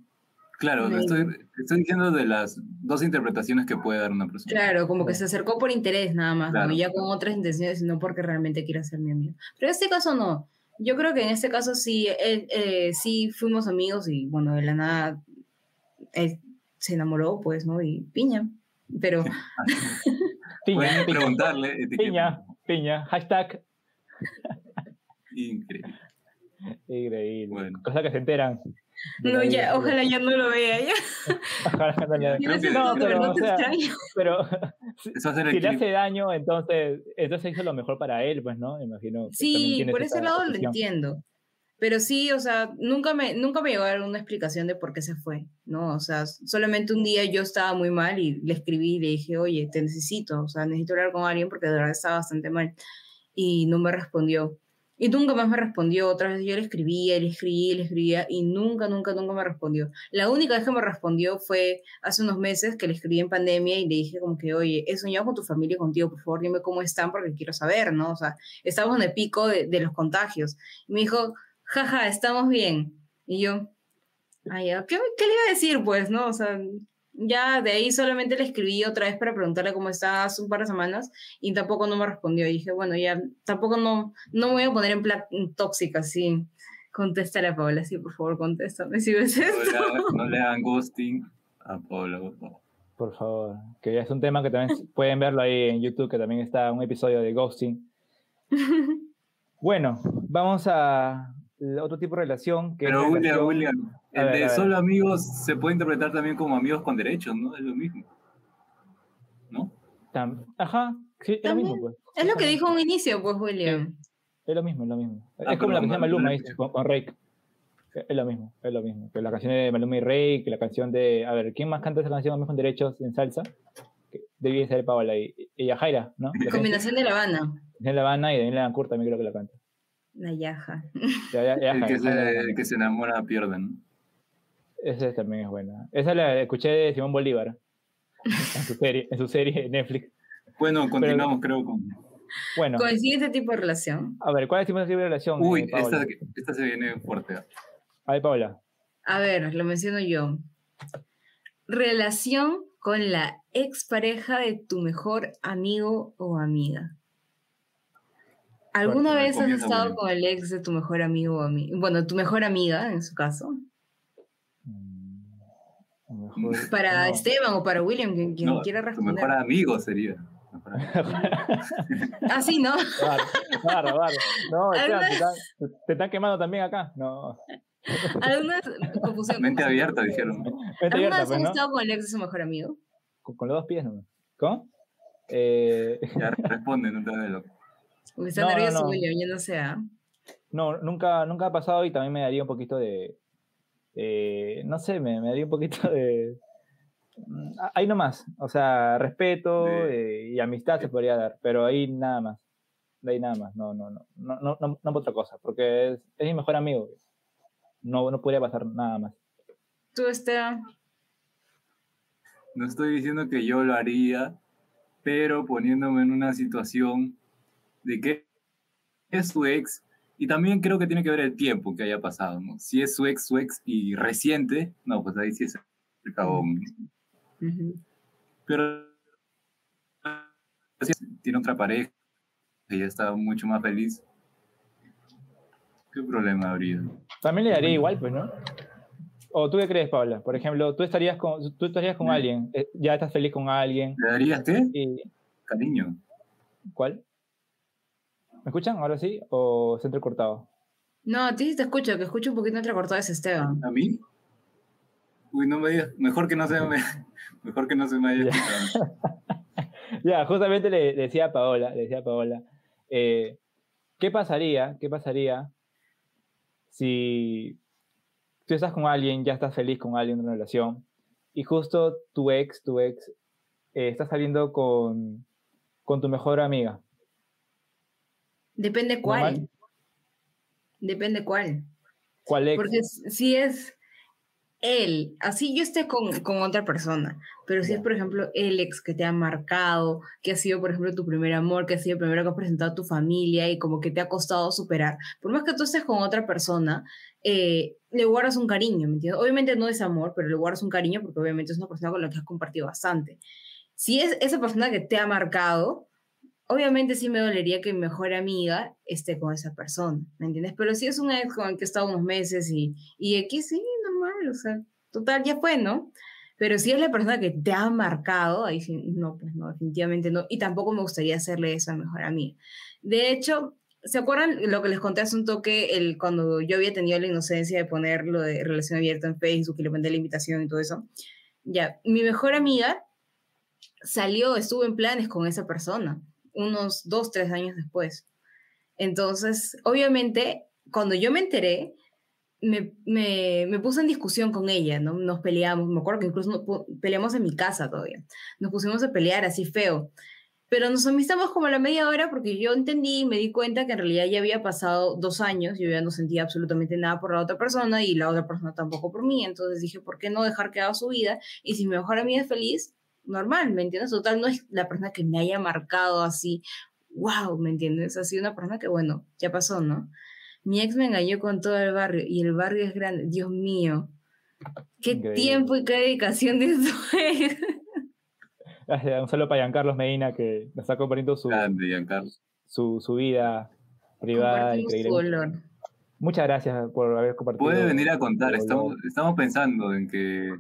Claro, estoy, estoy, diciendo de las dos interpretaciones que puede dar una persona. Claro, como que se acercó por interés nada más, ¿no? ya con otras intenciones, no porque realmente quiera ser mi amigo. Pero en este caso no. Yo creo que en este caso sí, eh, sí fuimos amigos y bueno, de la nada él se enamoró, pues, ¿no? Y piña. Pero. piña. preguntarle. Piña, piña, hashtag. Increíble. Increíble. Bueno. Cosa que se enteran. No, ya, ojalá ya no lo vea ya. Ojalá no lo vea. No, pero, o sea, pero si le hace daño, entonces, entonces hizo lo mejor para él, pues, ¿no? Imagino. Sí, por ese lado lo entiendo. Pero sí, o sea, nunca me, nunca me llegó a dar una explicación de por qué se fue, ¿no? O sea, solamente un día yo estaba muy mal y le escribí y le dije, oye, te necesito, o sea, necesito hablar con alguien porque de verdad estaba bastante mal. Y no me respondió. Y nunca más me respondió. Otra vez yo le escribía, le escribía, le escribía y nunca, nunca, nunca me respondió. La única vez que me respondió fue hace unos meses que le escribí en pandemia y le dije como que, oye, he soñado con tu familia y contigo, por favor dime cómo están porque quiero saber, ¿no? O sea, estamos en el pico de, de los contagios. Y me dijo, jaja, estamos bien. Y yo, ay, ¿qué, ¿qué le iba a decir? Pues, ¿no? O sea, ya de ahí solamente le escribí otra vez para preguntarle cómo está hace un par de semanas y tampoco no me respondió. Y dije, bueno, ya tampoco no, no me voy a poner en plan tóxica, sí. Contéstale a Paola, sí, por favor, contéstame si ves esto. No le, hagan ghosting a Paola, por favor. Por favor, que ya es un tema que también pueden verlo ahí en YouTube, que también está un episodio de ghosting. Bueno, vamos a otro tipo de relación. Que Pero William, William, el de solo amigos se puede interpretar también como amigos con derechos, ¿no? Es lo mismo. ¿No? Ajá, sí, es lo mismo, pues. Es lo que dijo un inicio, pues, William. Es lo mismo, es lo mismo. Ah, es como la canción de Maluma, con, con Rake. Es lo mismo, es lo mismo. Que la canción de Maluma y Rake, que la canción de. A ver, ¿quién más canta esa canción Amigos con Derechos en salsa? Debía ser Paola y, y Yajaira, ¿no? Combinación de La Habana. De La Habana y Daniela Dancourt también creo que la canta. La Yaja. el, que se, que se enamora pierde, ¿no? Esa también es buena. Esa la escuché de Simón Bolívar. En su serie, en su serie de Netflix. Bueno, continuamos, creo, con. Bueno. Con el siguiente tipo de relación. A ver, ¿cuál es el tipo de relación? Uy, esta, esta, se viene fuerte. A ver, Paula. A ver, lo menciono yo. Relación con la expareja de tu mejor amigo o amiga. ¿Alguna vez has estado con el ex de tu mejor amigo o amiga? Bueno, tu mejor amiga, en su caso. Mm, para Esteban o para William, quien, quiera responder. Tu mejor amigo sería. ah, sí, ¿no? Claro, claro, No, te, están, quemando también acá. No. ¿Alguna confusión? Mente abierta, dijeron. ¿Alguna vez has pues, estado con el ex de su mejor amigo? Con, los dos pies, ¿no? ¿Cómo? Eh... Ya responde, no te de loco. está nervioso, William, yo no sé. ¿ah? No, nunca, nunca ha pasado y también me daría un poquito de. no sé, me, me daría un poquito de Mm, ahí nomás, o sea, respeto eh, y amistad se podría dar, pero ahí nada más. De ahí nada más, no, no, no, no, no, no, no otra cosa, porque es, mi mejor amigo. No, no podría pasar nada más. ¿Tú, Esteban? No estoy diciendo que yo lo haría, pero poniéndome en una situación de que es su ex, y también creo que tiene que ver el tiempo que haya pasado, ¿no? Si es su ex, su ex y reciente, no, pues ahí sí es el cagón. Pero tiene otra pareja, ella está mucho más feliz. ¿Qué problema habría? También le daría igual, pues, ¿no? ¿O tú qué crees, Paula? Por ejemplo, tú estarías con, tú estarías con alguien, eh, ya estás feliz con alguien. ¿Le darías qué? Cariño. ¿Cuál? ¿Me escuchan ahora sí? ¿O se entrecortado? No, a ti te escucho, que escucho un poquito entrecortado es Esteban. ¿A mí? Uy, no me digas, mejor que no se me, mejor que no se me haya Ya, justamente le, decía a Paola, le decía a Paola, eh, ¿qué pasaría, qué pasaría si tú estás con alguien, ya estás feliz con alguien en una relación, y justo tu ex, tu ex, eh, está saliendo con, con tu mejor amiga? Depende cuál. Depende cuál. ¿Cuál ex? Porque si es él, así yo esté con, otra persona, pero si es, por ejemplo, el ex que te ha marcado, que ha sido, por ejemplo, tu primer amor, que ha sido el primero que ha presentado a tu familia y como que te ha costado superar, por más que tú estés con otra persona, eh, le guardas un cariño, ¿me entiendes? Obviamente no es amor, pero le guardas un cariño porque obviamente es una persona con la que has compartido bastante. Si es esa persona que te ha marcado, obviamente sí me dolería que mi mejor amiga esté con esa persona, ¿me entiendes? Pero si es un ex con el que he estado unos meses y, y X, sí, o sea, total, ya fue, ¿no? Pero si es la persona que te ha marcado, ahí sí, no, pues no, definitivamente no. Y tampoco me gustaría hacerle eso a mejor a mí. De hecho, ¿se acuerdan lo que les conté hace un toque, el, cuando yo había tenido la inocencia de poner lo de relación abierta en Facebook y le mandé la invitación y todo eso? Ya, mi mejor amiga salió, estuvo en planes con esa persona, unos dos, tres años después. Entonces, obviamente, cuando yo me enteré, me, me, puse en discusión con ella, ¿no? Nos peleamos, me acuerdo que incluso peleamos en mi casa todavía. Nos pusimos a pelear así feo. Pero nos amistamos como a la media hora porque yo entendí y me di cuenta que en realidad ya había pasado dos años, yo ya no sentía absolutamente nada por la otra persona y la otra persona tampoco por mí. Entonces dije, ¿por qué no dejar que haga su vida? Y si mi mejor amiga es feliz, normal, ¿me entiendes? Total, no es la persona que me haya marcado así, wow, ¿me entiendes? Así una persona que, bueno, ya pasó, ¿no? Mi ex me engañó con todo el barrio y el barrio es grande. Dios mío, qué tiempo y qué dedicación de eso Un saludo para Giancarlos Medina que nos está compartiendo su, su, su, vida privada. Increíble. Muchas gracias por haber compartido. Puede venir a contar, estamos, estamos pensando en que,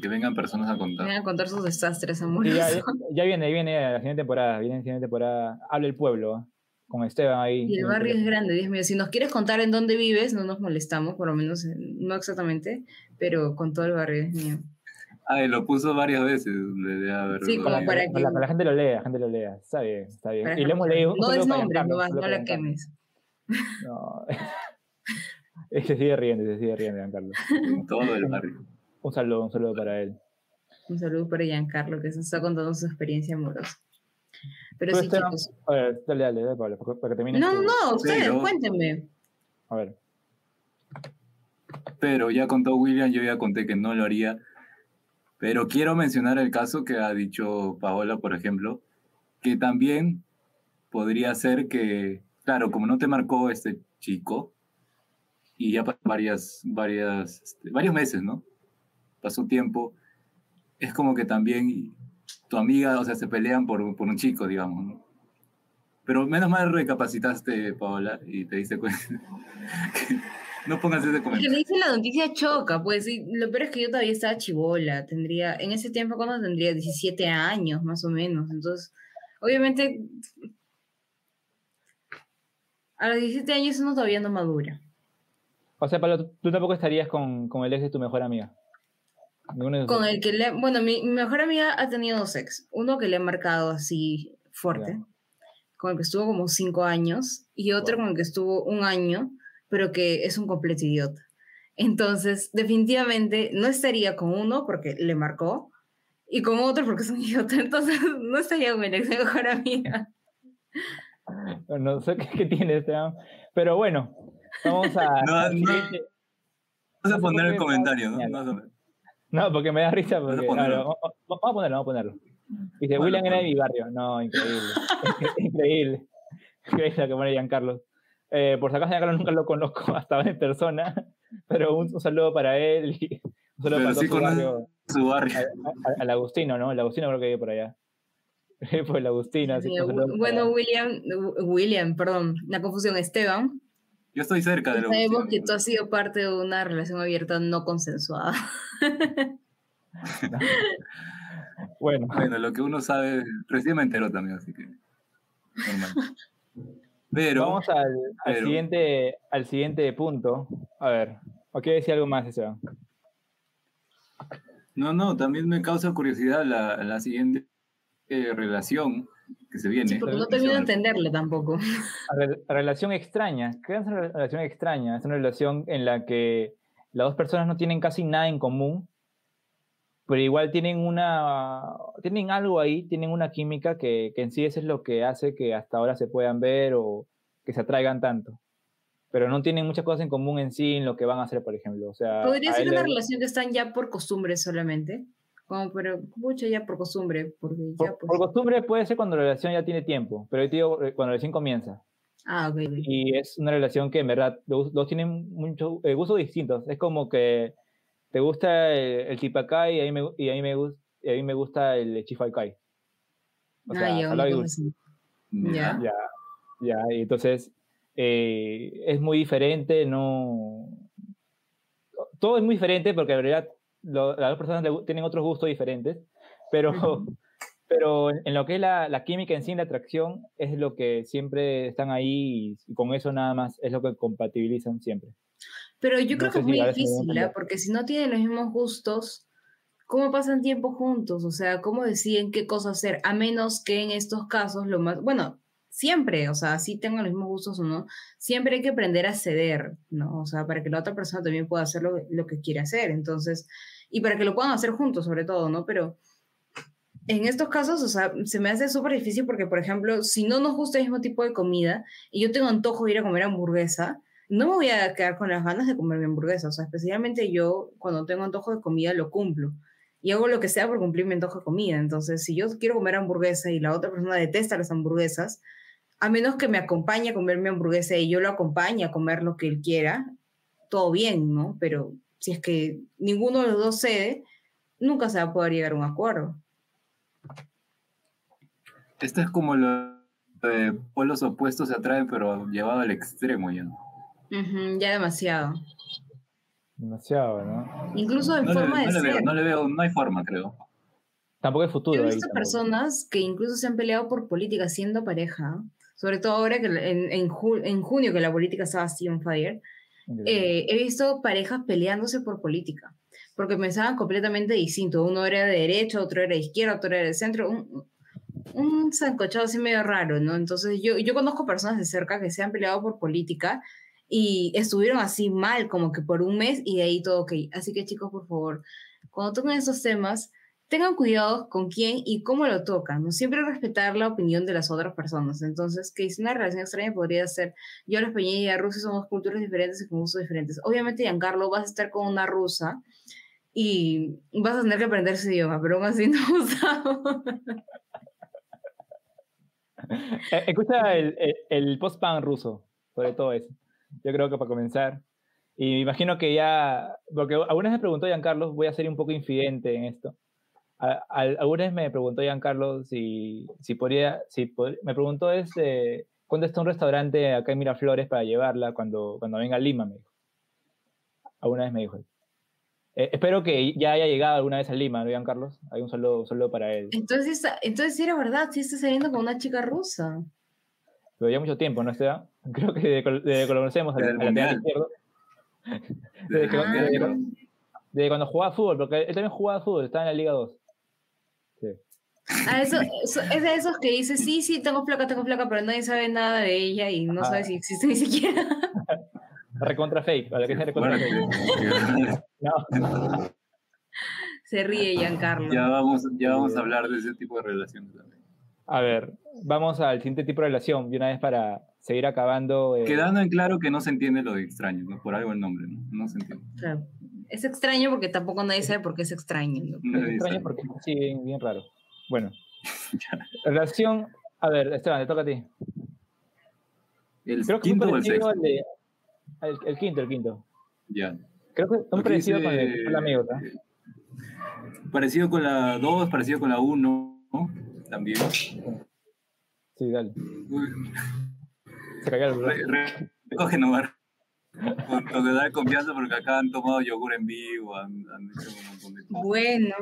que vengan personas a contar. Vengan a contar sus desastres, amor. ya, ya, viene, viene la siguiente temporada, viene la siguiente temporada. Habla el pueblo. con Esteban ahí. Y el barrio es grande, Dios mío. Si nos quieres contar en dónde vives, no nos molestamos, por lo menos, eh, no exactamente, pero con todo el barrio es mío. Ah, lo puso varias veces. sí, como para que... La, la, gente lo lea, la gente lo lea. Está bien, está bien. y le hemos leído. No es nombre, no, no la quemes. No. se sigue riendo, se sigue riendo, Giancarlo. En todo el barrio. Un saludo, un saludo para él. Un saludo para Giancarlo, que se está contando su experiencia amorosa. Pero sí, chicos. A ver, dale, dale, dale, Pablo, para que termine. No, no, ustedes, cuéntenme. A ver. Pero ya contó William, yo ya conté que no lo haría. Pero quiero mencionar el caso que ha dicho Paola, por ejemplo, que también podría ser que, claro, como no te marcó este chico, y ya varias, varias, este, varios meses, ¿no? Pasó tiempo. Es como que también tu amiga, o sea, se pelean por, por un chico, digamos, ¿no? Pero menos mal recapacitaste, Paola, y te diste cuenta. no pongas ese comentario. Que le dice la noticia choca, pues, y lo peor es que yo todavía estaba chivola, tendría, en ese tiempo cuando tendría 17 años, más o menos, entonces, obviamente, a los 17 años uno todavía no madura. O sea, Pablo, tú tampoco estarías con, con el ex de tu mejor amiga. Con el que le. Bueno, mi, mejor amiga ha tenido dos ex. Uno que le ha marcado así fuerte, con el que estuvo como cinco años, y otro con el que estuvo un año, pero que es un completo idiota. Entonces, definitivamente no estaría con uno porque le marcó, y con otro porque es un idiota. Entonces, no estaría con mi ex mejor amiga. No sé qué, tiene este, pero bueno, vamos a. no, no, vamos a poner el comentario, ¿no? No, porque me da risa. Porque, vamos, a ponerlo, vamos a ponerlo. Dice, William era de mi barrio. No, increíble. increíble. Increíble lo que pone Giancarlo. Eh, por si acaso, Giancarlo nunca lo conozco hasta ahora en persona, pero un, saludo para él y un saludo para todo su barrio. Su barrio. Al Agustino, ¿no? El Agustino creo que vive por allá. pues el Agustino. Así bueno, William, William, perdón, la confusión, Esteban. Yo estoy cerca de lo Sabemos que tú has sido parte de una relación abierta no consensuada. bueno. Bueno, lo que uno sabe, recién me enteró también, así que. Normal. Pero. Vamos al, siguiente, al siguiente punto. A ver, ¿o quieres decir algo más, Esteban? No, no, también me causa curiosidad la, la siguiente eh, relación que se viene. Sí, porque no termino de entenderle tampoco. relación extraña. ¿Qué es una relación extraña? Es una relación en la que las dos personas no tienen casi nada en común, pero igual tienen una tienen algo ahí, tienen una química que, que en sí eso es lo que hace que hasta ahora se puedan ver o que se atraigan tanto. Pero no tienen muchas cosas en común en sí en lo que van a hacer, por ejemplo. O sea, ¿Podría ser una relación que están ya por costumbre solamente? Como, pero mucho ya por costumbre. Porque ya, por, pues costumbre puede ser cuando la relación ya tiene tiempo, pero yo digo eh, cuando la relación comienza. Ah, ok. Y es una relación que en verdad los dos tienen muchos eh, gustos distintos. Es como que te gusta el, el chipacay y a mí me, y a mí me, gusta, a mí me gusta el chifalcay. O sea, ah, ya, ya. Ya, y entonces eh, es muy diferente, no... Todo es muy diferente porque en realidad las dos personas tienen otros gustos diferentes, pero, pero en, lo que es la, la, química en sí, la atracción, es lo que siempre están ahí y, con eso nada más es lo que compatibilizan siempre. Pero yo creo que es muy difícil, ¿eh? porque si no tienen los mismos gustos, ¿cómo pasan tiempo juntos? O sea, ¿cómo deciden qué cosa hacer? A menos que en estos casos lo más, bueno, siempre, o sea, si tengan los mismos gustos o no, siempre hay que aprender a ceder, ¿no? O sea, para que la otra persona también pueda hacer lo, lo que quiere hacer. Entonces, y para que lo puedan hacer juntos, sobre todo, ¿no? Pero en estos casos, o sea, se me hace súper difícil porque, por ejemplo, si no nos gusta el mismo tipo de comida y yo tengo antojo de ir a comer hamburguesa, no me voy a quedar con las ganas de comer mi hamburguesa. O sea, especialmente yo, cuando tengo antojo de comida, lo cumplo. Y hago lo que sea por cumplir mi antojo de comida. Entonces, si yo quiero comer hamburguesa y la otra persona detesta las hamburguesas, a menos que me acompañe a comer mi hamburguesa y yo lo acompañe a comer lo que él quiera, todo bien, ¿no? Pero si es que ninguno de los dos cede, nunca se va a poder llegar a un acuerdo. Esto es como los pueblos opuestos se atraen, pero llevado al extremo ya. ya demasiado. Demasiado, ¿no? Incluso en forma de ser. no le veo, no hay forma, creo. Tampoco hay futuro. He visto personas que incluso se han peleado por política siendo pareja, sobre todo ahora que en, en, en junio que la política estaba así on fire, eh, he visto parejas peleándose por política, porque pensaban completamente distinto. Uno era de derecha, otro era de izquierda, otro era de centro. Un, un sancochado así medio raro, ¿no? Entonces yo, yo conozco personas de cerca que se han peleado por política y estuvieron así mal como que por un mes y de ahí todo ok. Así que chicos, por favor, cuando toquen esos temas, tengan cuidado con quién y cómo lo tocan, ¿no? Siempre respetar la opinión de las otras personas. Entonces, que es una relación extraña podría ser, yo la española y la rusa somos culturas diferentes y con usos diferentes. Obviamente, Giancarlo, vas a estar con una rusa y vas a tener que aprender su idioma, pero aún así no usamos. Eh, escucha el, el, post-punk ruso, sobre todo eso. Yo creo que para comenzar. Y me imagino que ya, porque alguna vez me preguntó Giancarlo, voy a ser un poco infidente en esto. Alguna vez me preguntó Giancarlo si, si podría, si me preguntó es, eh, ¿cuándo está un restaurante acá en Miraflores para llevarla cuando, cuando venga a Lima? Me dijo. Alguna vez me dijo. Eh, espero que ya haya llegado alguna vez a Lima, ¿no, Giancarlos? Hay un saludo, solo para él. Entonces, entonces era verdad, sí está saliendo con una chica rusa. Pero ya mucho tiempo, ¿no, Esteban? Creo que desde, que lo conocemos al, lateral izquierdo. Desde, cuando jugaba fútbol, porque él también jugaba fútbol, estaba en la Liga 2. Sí. Ah, eso, es de esos que dice, sí, sí, tengo placa, tengo placa, pero nadie sabe nada de ella y no sabe si existe ni siquiera. Recontra fake, para que recontra fake. no. Se ríe Giancarlo. Ya vamos, ya vamos a hablar de ese tipo de relaciones también. A ver, vamos al siguiente tipo de relación, y una vez para seguir acabando. Eh, Quedando en claro que no se entiende lo de extraño, ¿no? por algo el nombre, ¿no? No se entiende. Claro. Es extraño porque tampoco nadie sabe por qué es extraño. ¿no? Es extraño porque sí, bien, bien raro. Bueno, relación. A ver, Esteban, te toca a ti. ¿El Creo que quinto o el sexto? El, quinto, el quinto. Ya. Creo que es parecido con el, amigo, ¿no? Parecido con la 2, parecido con la 1, ¿no? También. Sí, dale. Se cayó el Recoge nomás. Con de dar confianza porque acá han tomado yogur en vivo, han, hecho un montón de cosas. Bueno.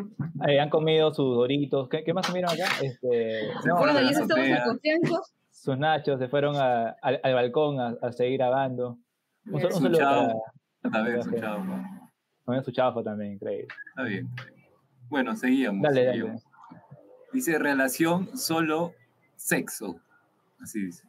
Eh, han comido sus doritos. ¿Qué, qué más comieron acá? Este, no, bueno, y eso estamos Sus nachos se fueron a, al, al, balcón a, a, seguir grabando. Un, un saludo para, también, su chavo. su chavo también, increíble. Está bien. Bueno, seguíamos. Dale, dale. Dice relación solo sexo. Así dice.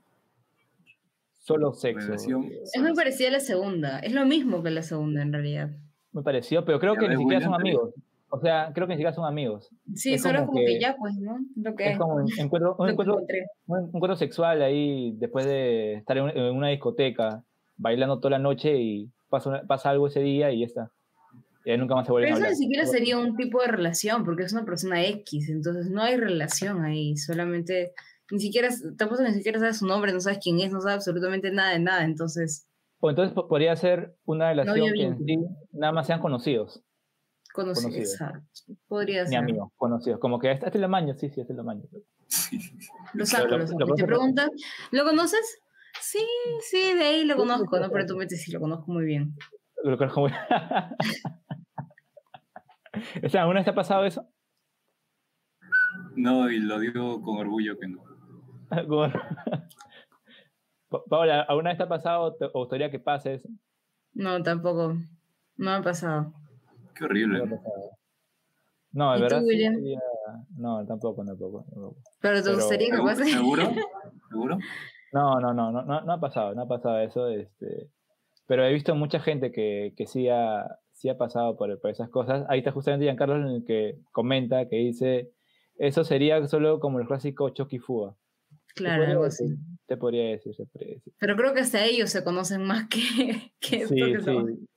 Solo sexo. Es muy parecida a la segunda. Es lo mismo que la segunda, en realidad. Me pareció, pero creo que ni siquiera son amigos. O sea, creo que ni siquiera son amigos. Sí, solo como, que, ya, pues, ¿no? Lo que es como un encuentro, un, encuentro, sexual ahí después de estar en una discoteca, bailando toda la noche y pasa, pasa algo ese día y ya está. Y nunca más se vuelve Pero eso ni siquiera sería un tipo de relación, porque es una persona X, entonces no hay relación ahí, solamente ni siquiera, tampoco ni siquiera sabes su nombre, no sabes quién es, no sabes absolutamente nada de nada, entonces... O entonces podría ser una relación que en sí nada más sean conocidos. Conocidos, exacto. Podría ser. Ni amigos, conocidos. Como que este, es el maño, sí, sí, este es el maño. Lo saco, lo, saco. Te preguntan, ¿lo conoces? Sí, sí, de ahí lo conozco, ¿no? Pero tú me sí, lo conozco muy bien. Lo conozco muy bien. o sea, ¿alguna vez te ha pasado eso? No, y lo digo con orgullo que no. Paola, ¿alguna vez te ha pasado o gustaría que pases? No, tampoco. No me ha pasado. Qué horrible. No, de verdad. No, tampoco, tampoco, Pero te gustaría que pase. ¿Seguro? ¿Seguro? No, no, no, no, no, ha pasado, no ha pasado eso. Este, pero he visto mucha gente que, que sí, ha, sí ha pasado por, por esas cosas. Ahí está justamente Giancarlo en el que comenta, que dice, eso sería solo como el clásico choque y fuga. Claro, algo así. Te podría decir, se podría decir. Pero creo que hasta ellos se conocen más que, que esto sí, sí.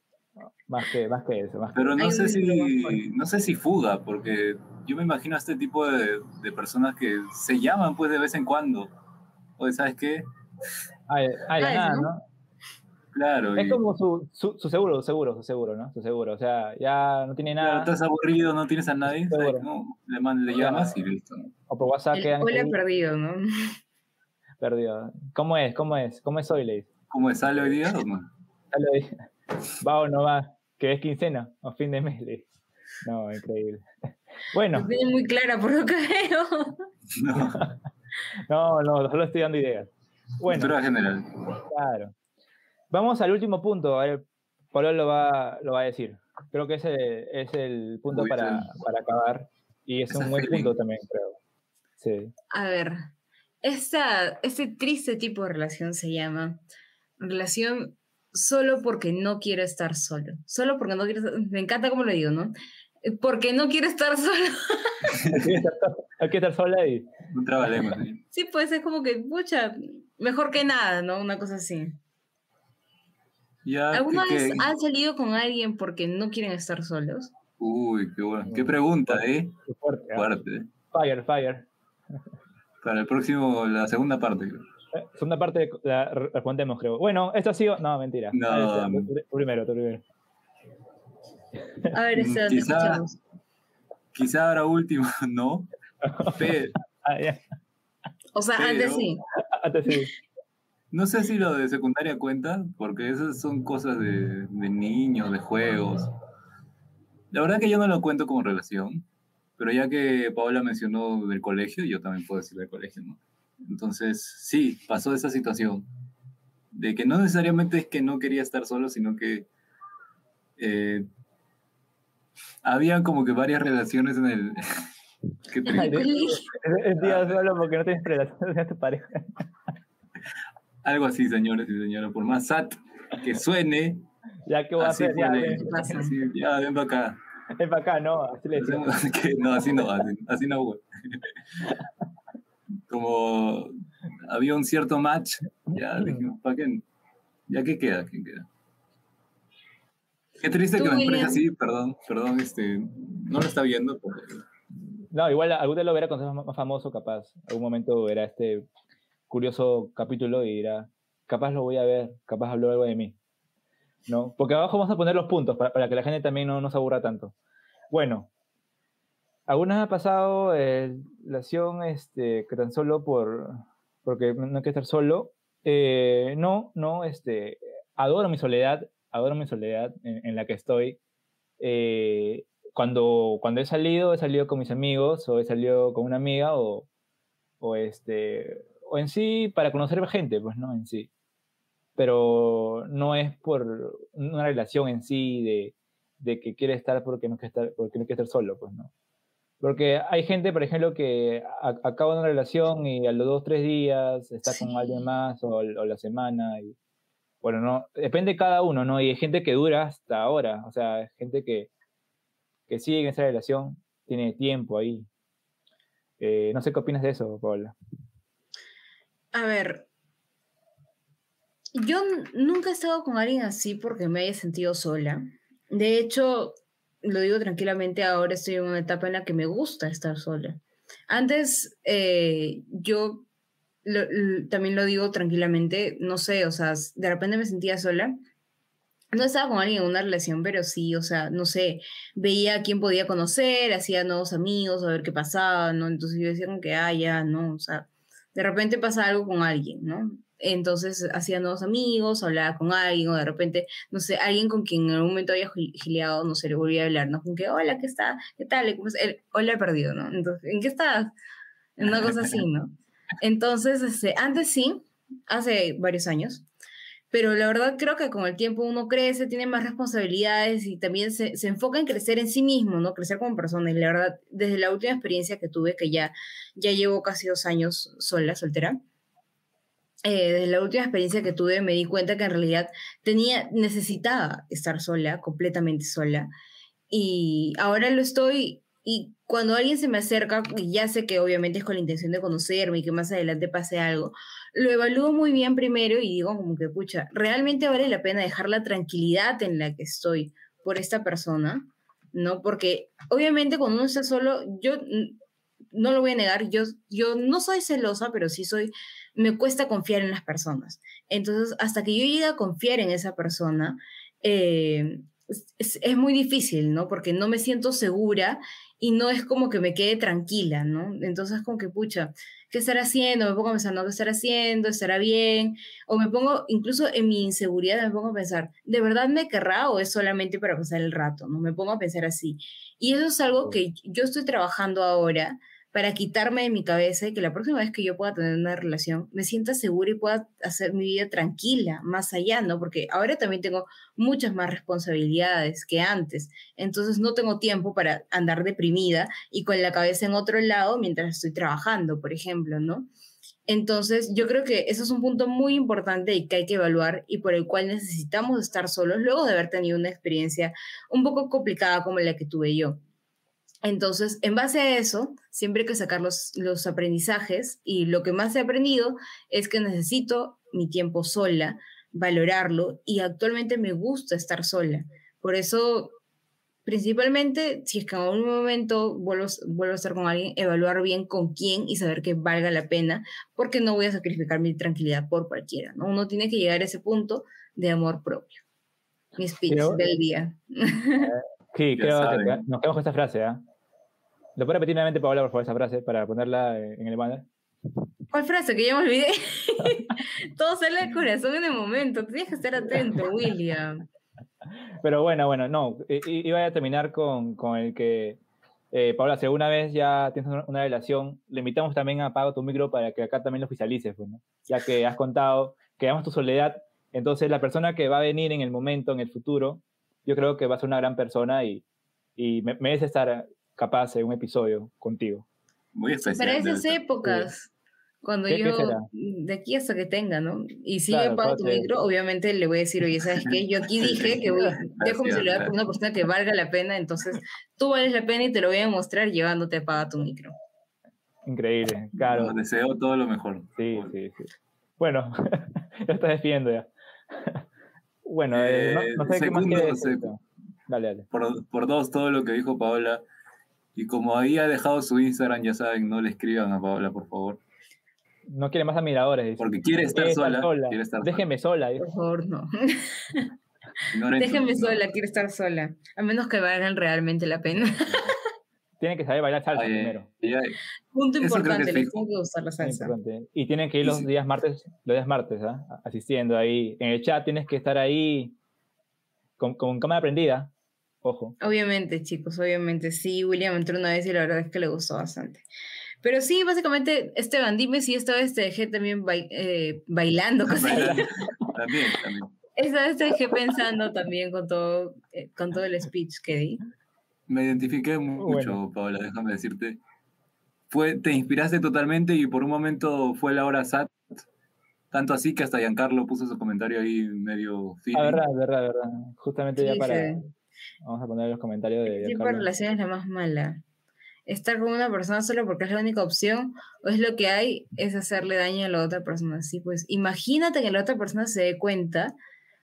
Más que, más que eso. Más Pero no sé, si, no sé si fuga, porque yo me imagino a este tipo de, de, personas que se llaman pues de vez en cuando. O ¿sabes qué? Ay, ay, nada, ¿no? Claro. Es como su, su, su, seguro, su seguro, su seguro, ¿no? Su seguro. O sea, ya no tiene nada. estás aburrido, no tienes a nadie. No, le, le llamas y listo. O por WhatsApp quedan. Hoy perdido, ¿no? Perdido. ¿Cómo es? ¿Cómo es? ¿Cómo es hoy, Leis? ¿Cómo es? ¿Sale hoy día o no? Sale hoy. Va o no va. Que es quincena o fin de mes, Leis. No, increíble. Bueno. Lo muy clara por lo que veo. No. no, no, solo estoy dando ideas. Bueno. Cultura general. Claro. Vamos al último punto. A ver, Pablo lo va, lo va a decir. Creo que ese es el punto para, para, acabar. Y es un buen punto también, creo. Sí. A ver, esta, este triste tipo de relación se llama relación solo porque no quiere estar solo. Solo porque no quiere Me encanta como lo digo, ¿no? Porque no quiere estar solo. Hay que estar sola y... No trabajemos. Sí, pues es como que, pucha, mejor que nada, ¿no? Una cosa así. ¿Alguna vez han salido con alguien porque no quieren estar solos? Uy, qué bueno. Qué pregunta, ¿eh? fuerte. ¿eh? Fire, fire. Para el próximo, la segunda parte. Eh, segunda parte la respondemos, creo. Bueno, esto ha sido. No, mentira. No. primero, primero. A ver, este, quizá, quizá ahora último, ¿no? Ah, o sea, antes sí. Antes sí. No sé si lo de secundaria cuenta, porque esas son cosas de, de niños, de juegos. La verdad que yo no lo cuento como relación, pero ya que Paola mencionó del colegio, yo también puedo decir del colegio, ¿no? Entonces, sí, pasó esa situación. De que no necesariamente es que no quería estar solo, sino que eh, había como que varias relaciones en el... Qué Es día solo porque no tienes relaciones con tu pareja. Algo así, señores y señoras. Por más sat que suene. Ya que voy a hacer, ya, ya, ven para acá. Es para acá, no, así le decimos. no, así no, así, así no, Como había un cierto match, ya dijimos, ¿para qué? ¿Ya qué queda? ¿Quién queda? Qué triste que me exprese así, perdón, perdón, este, no lo está viendo. Porque... No, igual algún día lo verá cuando sea más famoso, capaz. Algún momento verá este curioso capítulo y dirá, capaz lo voy a ver, capaz habló algo de mí. ¿No? Porque abajo vamos a poner los puntos para, que la gente también no, nos aburra tanto. Bueno, algunas ha pasado eh, relación este, que tan solo por, porque no hay que estar solo. Eh, no, no, este, adoro mi soledad, adoro mi soledad en, la que estoy. Eh, cuando, cuando he salido, he salido con mis amigos o he salido con una amiga o, o, este, o en sí para conocer gente, pues no, en sí. Pero no es por una relación en sí de, de que quiere estar porque no quiere estar, porque no quiere estar solo, pues no. Porque hay gente, por ejemplo, que acaba una relación y a los dos, tres días está con alguien más o, o, la semana. Y, bueno, no, depende de cada uno, ¿no? Y hay gente que dura hasta ahora, o sea, gente que, que sigue en esa relación, tiene tiempo ahí. Eh, no sé qué opinas de eso, Paula. A ver, yo nunca he estado con alguien así porque me haya sentido sola. De hecho, lo digo tranquilamente, ahora estoy en una etapa en la que me gusta estar sola. Antes, eh, yo también lo digo tranquilamente, no sé, o sea, de repente me sentía sola. No estaba con alguien en una relación, pero sí, o sea, no sé, veía a quién podía conocer, hacía nuevos amigos, a ver qué pasaba, ¿no? Entonces yo decía como que, ah, ya, ¿no? O sea, de repente pasa algo con alguien, ¿no? Entonces hacía nuevos amigos, hablaba con alguien, o de repente, no sé, alguien con quien en algún momento había gileado, no sé, le volvía a hablar, ¿no? Con que, hola, ¿qué está? ¿Qué tal? ¿Cómo El, hola, he perdido, ¿no? Entonces, ¿en qué estás? En una cosa así, ¿no? Entonces, este, antes sí, hace varios años, pero la verdad creo que con el tiempo uno crece, tiene más responsabilidades y también se, se, enfoca en crecer en sí mismo, ¿no? Crecer como persona. Y la verdad, desde la última experiencia que tuve, que ya, ya llevo casi dos años sola, soltera, eh, desde la última experiencia que tuve me di cuenta que en realidad tenía, necesitaba estar sola, completamente sola. Y ahora lo estoy y cuando alguien se me acerca, ya sé que obviamente es con la intención de conocerme y que más adelante pase algo, lo evalúo muy bien primero y digo como que, pucha, ¿realmente vale la pena dejar la tranquilidad en la que estoy por esta persona? ¿No? Porque obviamente cuando uno está solo, yo no lo voy a negar, yo, yo no soy celosa, pero sí soy, me cuesta confiar en las personas. Entonces, hasta que yo llegue a confiar en esa persona, eh, es, es, muy difícil, ¿no? Porque no me siento segura y no es como que me quede tranquila, ¿no? Entonces, como que, pucha, ¿qué estará haciendo? Me pongo ¿no? ¿Qué estará haciendo? ¿Estará bien? O me pongo, incluso en mi inseguridad, me pongo a pensar, ¿de verdad me querrá o es solamente para pasar el rato? ¿no? Me pongo a pensar así. Y eso es algo que yo estoy trabajando ahora para quitarme de mi cabeza y que la próxima vez que yo pueda tener una relación me sienta segura y pueda hacer mi vida tranquila, más allá, ¿no? Porque ahora también tengo muchas más responsabilidades que antes, entonces no tengo tiempo para andar deprimida y con la cabeza en otro lado mientras estoy trabajando, por ejemplo, ¿no? Entonces, yo creo que eso es un punto muy importante y que hay que evaluar y por el cual necesitamos estar solos luego de haber tenido una experiencia un poco complicada como la que tuve yo. Entonces, en base a eso, siempre hay que sacar los, los, aprendizajes y lo que más he aprendido es que necesito mi tiempo sola, valorarlo y actualmente me gusta estar sola. Por eso principalmente, si es que en algún momento vuelvo, vuelvo a estar con alguien, evaluar bien con quién y saber que valga la pena, porque no voy a sacrificar mi tranquilidad por cualquiera, ¿no? Uno tiene que llegar a ese punto de amor propio. Mi speech del día. sí, creo que nos quedamos con esta frase, ¿ah? ¿Lo puede repetir nuevamente, Paola, por favor, esa frase para ponerla en el banner? ¿Cuál frase? Que ya me olvidé. Todo sale del corazón en el momento. Tienes que estar atento, William. Pero bueno, bueno, no. Iba a terminar con, con el que, eh, Paola, si alguna vez ya tienes una, relación, le invitamos también a apagar tu micro para que acá también lo oficialices, pues, ¿no? Ya que has contado que amas tu soledad, entonces la persona que va a venir en el momento, en el futuro, yo creo que va a ser una gran persona y, y merece estar capaz en un episodio contigo. Muy especial. Para esas épocas, cuando yo, de aquí hasta que tenga, ¿no? Y si yo pago tu micro, obviamente le voy a decir, oye, ¿sabes qué? Yo aquí dije que voy, dejo mi celular por una persona que valga la pena, entonces tú vales la pena y te lo voy a mostrar llevándote a pagar tu micro. Increíble, claro. deseo todo lo mejor. Sí, sí, sí. Bueno, ya estás despidiendo ya. bueno, eh, no, sé qué más decir. Dale, dale. Por, por dos, todo lo que dijo Paola. Y como había dejado su Instagram, ya saben, no le escriban a Paola, por favor. No quiere más admiradores. Porque quiere estar, sola, Déjeme sola. Por favor, no. Déjeme sola, quiere estar sola. A menos que valgan realmente la pena. tienen que saber bailar salsa primero. Punto importante, les tengo que gustar la salsa. Y tienen que ir los días martes, los días martes, ¿ah? asistiendo ahí. En el chat tienes que estar ahí con, con cámara prendida Ojo. Obviamente, chicos, obviamente. Sí, William entró una vez y la verdad es que le gustó bastante. Pero sí, básicamente, Esteban, dime si esta vez te dejé también eh, bailando. también, también. Esta vez te dejé pensando también con todo, eh, con todo el speech que di. Me identifiqué mucho, Paola, déjame decirte. Fue, te inspiraste totalmente y por un momento fue la hora SAT. Tanto así que hasta Giancarlo puso su comentario ahí medio. Ah, verdad, verdad, verdad. Justamente ya para... Vamos a poner los comentarios de. ¿Qué tipo de relación es la más mala? ¿Estar con una persona solo porque es la única opción? ¿O es lo que hay? Es hacerle daño a la otra persona. Sí, pues imagínate que la otra persona se dé cuenta.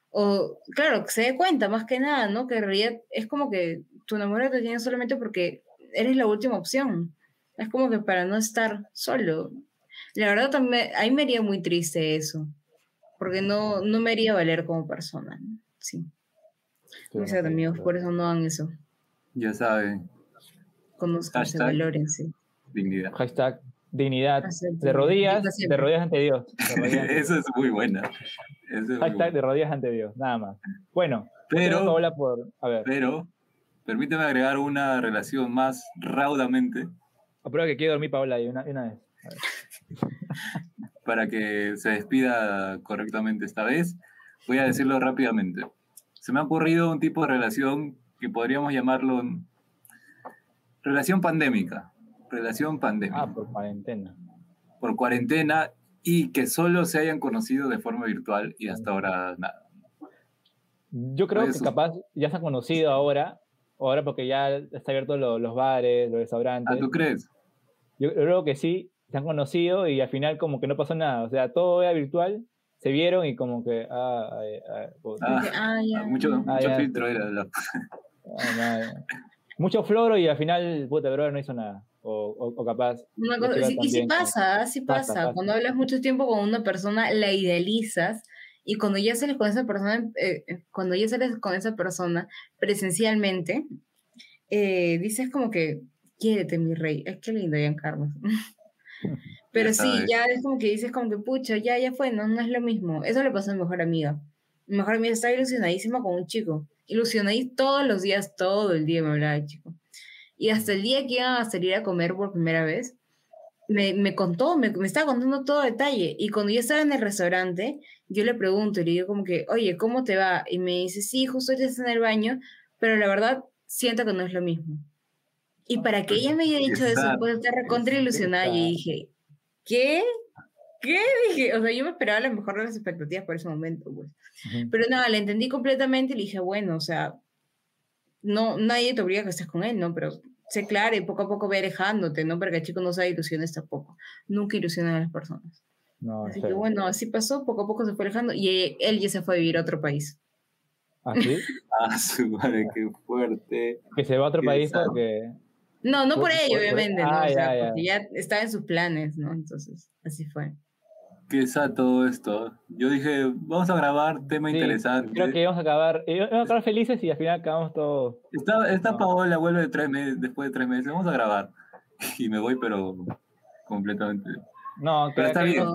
O, claro, que se dé cuenta más que nada, ¿no? Que en realidad es como que tu enamorado te tiene solamente porque eres la última opción. Es como que para no estar solo. La verdad, también, a mí me haría muy triste eso. Porque no, no me haría valer como persona. Sí. Mis amigos, por eso no hagan eso. Ya saben. Conozcan, valórense. Dignidad. Hashtag dignidad. De rodillas, de rodillas ante Dios. eso es muy buena. Hashtag de rodillas ante Dios, nada más. Bueno, pero, por, a ver. pero permíteme agregar una relación más raudamente. Aprueba que quiero dormir, Paola, y una, una vez. Para que se despida correctamente esta vez, voy a decirlo rápidamente se me ha ocurrido un tipo de relación que podríamos llamarlo relación pandémica. Relación pandémica. Ah, por cuarentena. Por cuarentena y que solo se hayan conocido de forma virtual y hasta ahora nada. Yo creo que capaz ya se han conocido ahora, ahora porque ya está abierto los bares, los restaurantes. ¿Ah, tú crees? Yo creo que sí, se han conocido y al final como que no pasó nada, o sea, todo era virtual se vieron y como que. Ah, ah, ah, ah mucho, mucho filtro era. La... mucho floro y al final, puta, pero no hizo nada. O, o, capaz. y sí pasa, sí pasa, Cuando hablas mucho tiempo con una persona, la idealizas. Y cuando ya sales con esa persona, eh, cuando ya sales con esa persona presencialmente, eh, dices como que, quiérete, mi rey. Es que lindo, Carlos Pero sí, ya es como que dices como que, pucha, ya, ya fue, no, no es lo mismo. Eso le pasó a mi mejor amiga. Mi mejor amiga estaba ilusionadísima con un chico. Ilusionadísima todos los días, todo el día me hablaba de chico. Y hasta el día que iba a salir a comer por primera vez, me, me contó, me, me, estaba contando todo detalle. Y cuando yo estaba en el restaurante, yo le pregunto y le digo como que, oye, ¿cómo te va? Y me dice, sí, justo ya está en el baño, pero la verdad siento que no es lo mismo. Y para que ella me haya dicho eso, pues estar recontra ilusionada, y dije, ¿qué? ¿Qué? Dije, o sea, yo me esperaba lo mejor de las expectativas por ese momento, pues. Pero nada, la entendí completamente y le dije, bueno, o sea, no, nadie te obliga a que estés con él, ¿no? Pero sé claro y poco a poco ve alejándote, ¿no? Porque el chico no sabe ilusiones tampoco. Nunca ilusiona a las personas. No, así que bueno, así pasó, poco a poco se fue alejando y él ya se fue a vivir a otro país. ¿Ah, sí? ah, su madre, qué fuerte. Que se va a otro país porque... No, no por ello, obviamente, ¿no? Ah, o sea, ya, porque ya estaba en sus planes, ¿no? Entonces, así fue. Qué sad todo esto. Yo dije, vamos a grabar tema interesante. Creo que íbamos a acabar, íbamos a acabar felices y al final acabamos todo. Esta, esta Paola vuelve de tres meses, después de tres meses, vamos a grabar. Y me voy, pero completamente. No, pero está bien,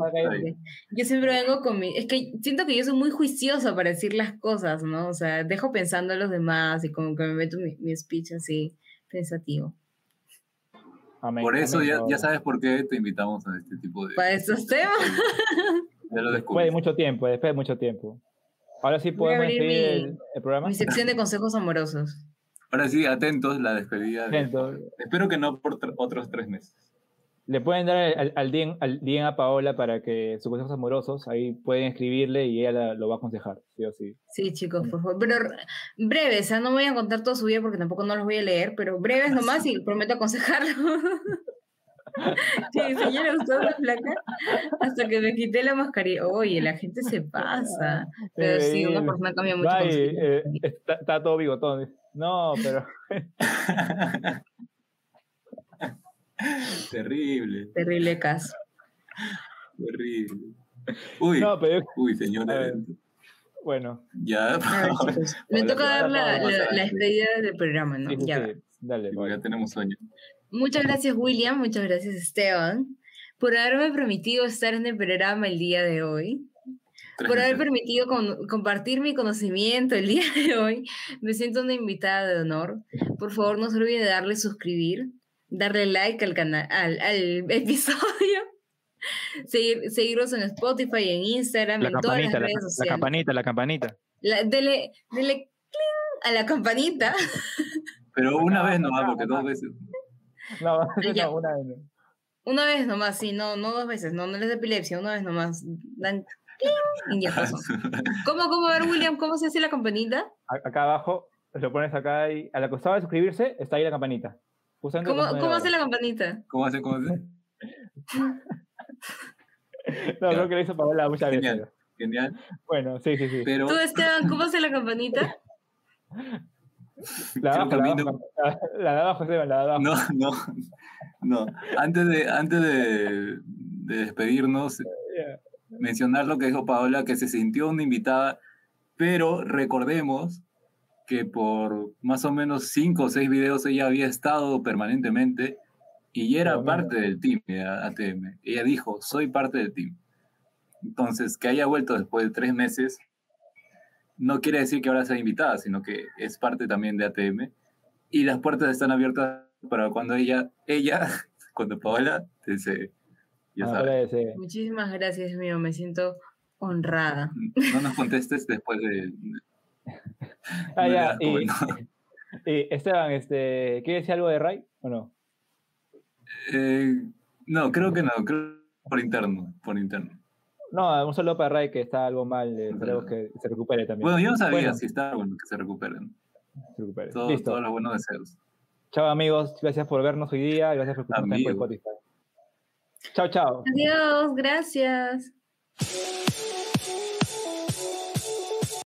Yo siempre vengo con mi. Es que siento que yo soy muy juiciosa para decir las cosas, ¿no? O sea, dejo pensando a los demás y como que me meto mi, mi speech así, pensativo por eso ya, ya, sabes por qué te invitamos a este tipo de... Para estos temas. Ya lo después de mucho tiempo, después de mucho tiempo. Ahora sí podemos seguir el, programa. Mi sección de consejos amorosos. Ahora sí, atentos, la despedida. Atentos. Espero que no por otros tres meses le pueden dar al, al, DM, al a Paola para que sus consejos amorosos, ahí pueden escribirle y ella lo va a aconsejar, sí o sí. Sí, chicos, por favor. Pero breves, ¿eh? no voy a contar todo su vida porque tampoco no los voy a leer, pero breves nomás y prometo aconsejarlo. sí, señora, usó la placa hasta que me quité la mascarilla. Oye, la gente se pasa. Pero sí, una persona cambia mucho. Eh, está, está todo bigotón. No, pero... Terrible. Terrible caso. Terrible. Uy, no, pero... uy, señora. Bueno. Ya. me toca dar la, la, despedida del programa, ¿no? ya. Dale, ya tenemos sueño. Muchas gracias, William. Muchas gracias, Esteban, por haberme permitido estar en el programa el día de hoy. por haber permitido compartir mi conocimiento el día de hoy. Me siento una invitada de honor. Por favor, no se olviden de darle suscribir, darle like al canal, al, al episodio, seguir, seguirnos en Spotify, en Instagram, en todas las redes sociales. La campanita, la campanita. dele, dele a la campanita. Pero una vez nomás, porque dos veces. No, no, una vez no. Una vez nomás, sí, no, no dos veces, no, no les da epilepsia, una vez nomás. Dan y ya pasó. ¿Cómo, cómo, a ver, William, cómo se hace la campanita? Acá abajo, lo pones acá y a la costado de suscribirse está ahí la campanita. ¿Cómo, ¿Cómo hace la campanita? ¿Cómo hace? ¿Cómo hace? no, creo que lo hizo Paola muchas Genial. veces. Genial. Bueno, sí, sí, sí. Pero... Tú, Esteban, ¿cómo hace la campanita? La de abajo, la, abajo, la abajo, Esteban, la de abajo. No, no, no. Antes de, antes de, de despedirnos, yeah. mencionar lo que dijo Paola, que se sintió una invitada, pero recordemos que por más o menos cinco o seis videos ella había estado permanentemente y era parte del team de ATM. Ella dijo, soy parte del team. Entonces, que haya vuelto después de tres meses, no quiere decir que ahora sea invitada, sino que es parte también de ATM. Y las puertas están abiertas para cuando ella, ella, cuando Paola dice Ya sabes. Muchísimas gracias, mío. Me siento honrada. No nos contestes después de, ah, ya. Y, Esteban, este, ¿quieres decir algo de Ray o no? Eh, no, creo que no, creo por interno, por interno. No, un saludo para Ray que está algo mal, eh, esperemos que se recupere también. Bueno, yo no sabía si está bueno que se recuperen. Se recupere. Todo, Listo. Todos los buenos deseos. Chao amigos, gracias por vernos hoy día, gracias por escucharnos por Spotify. Chao, chao. Adiós, gracias.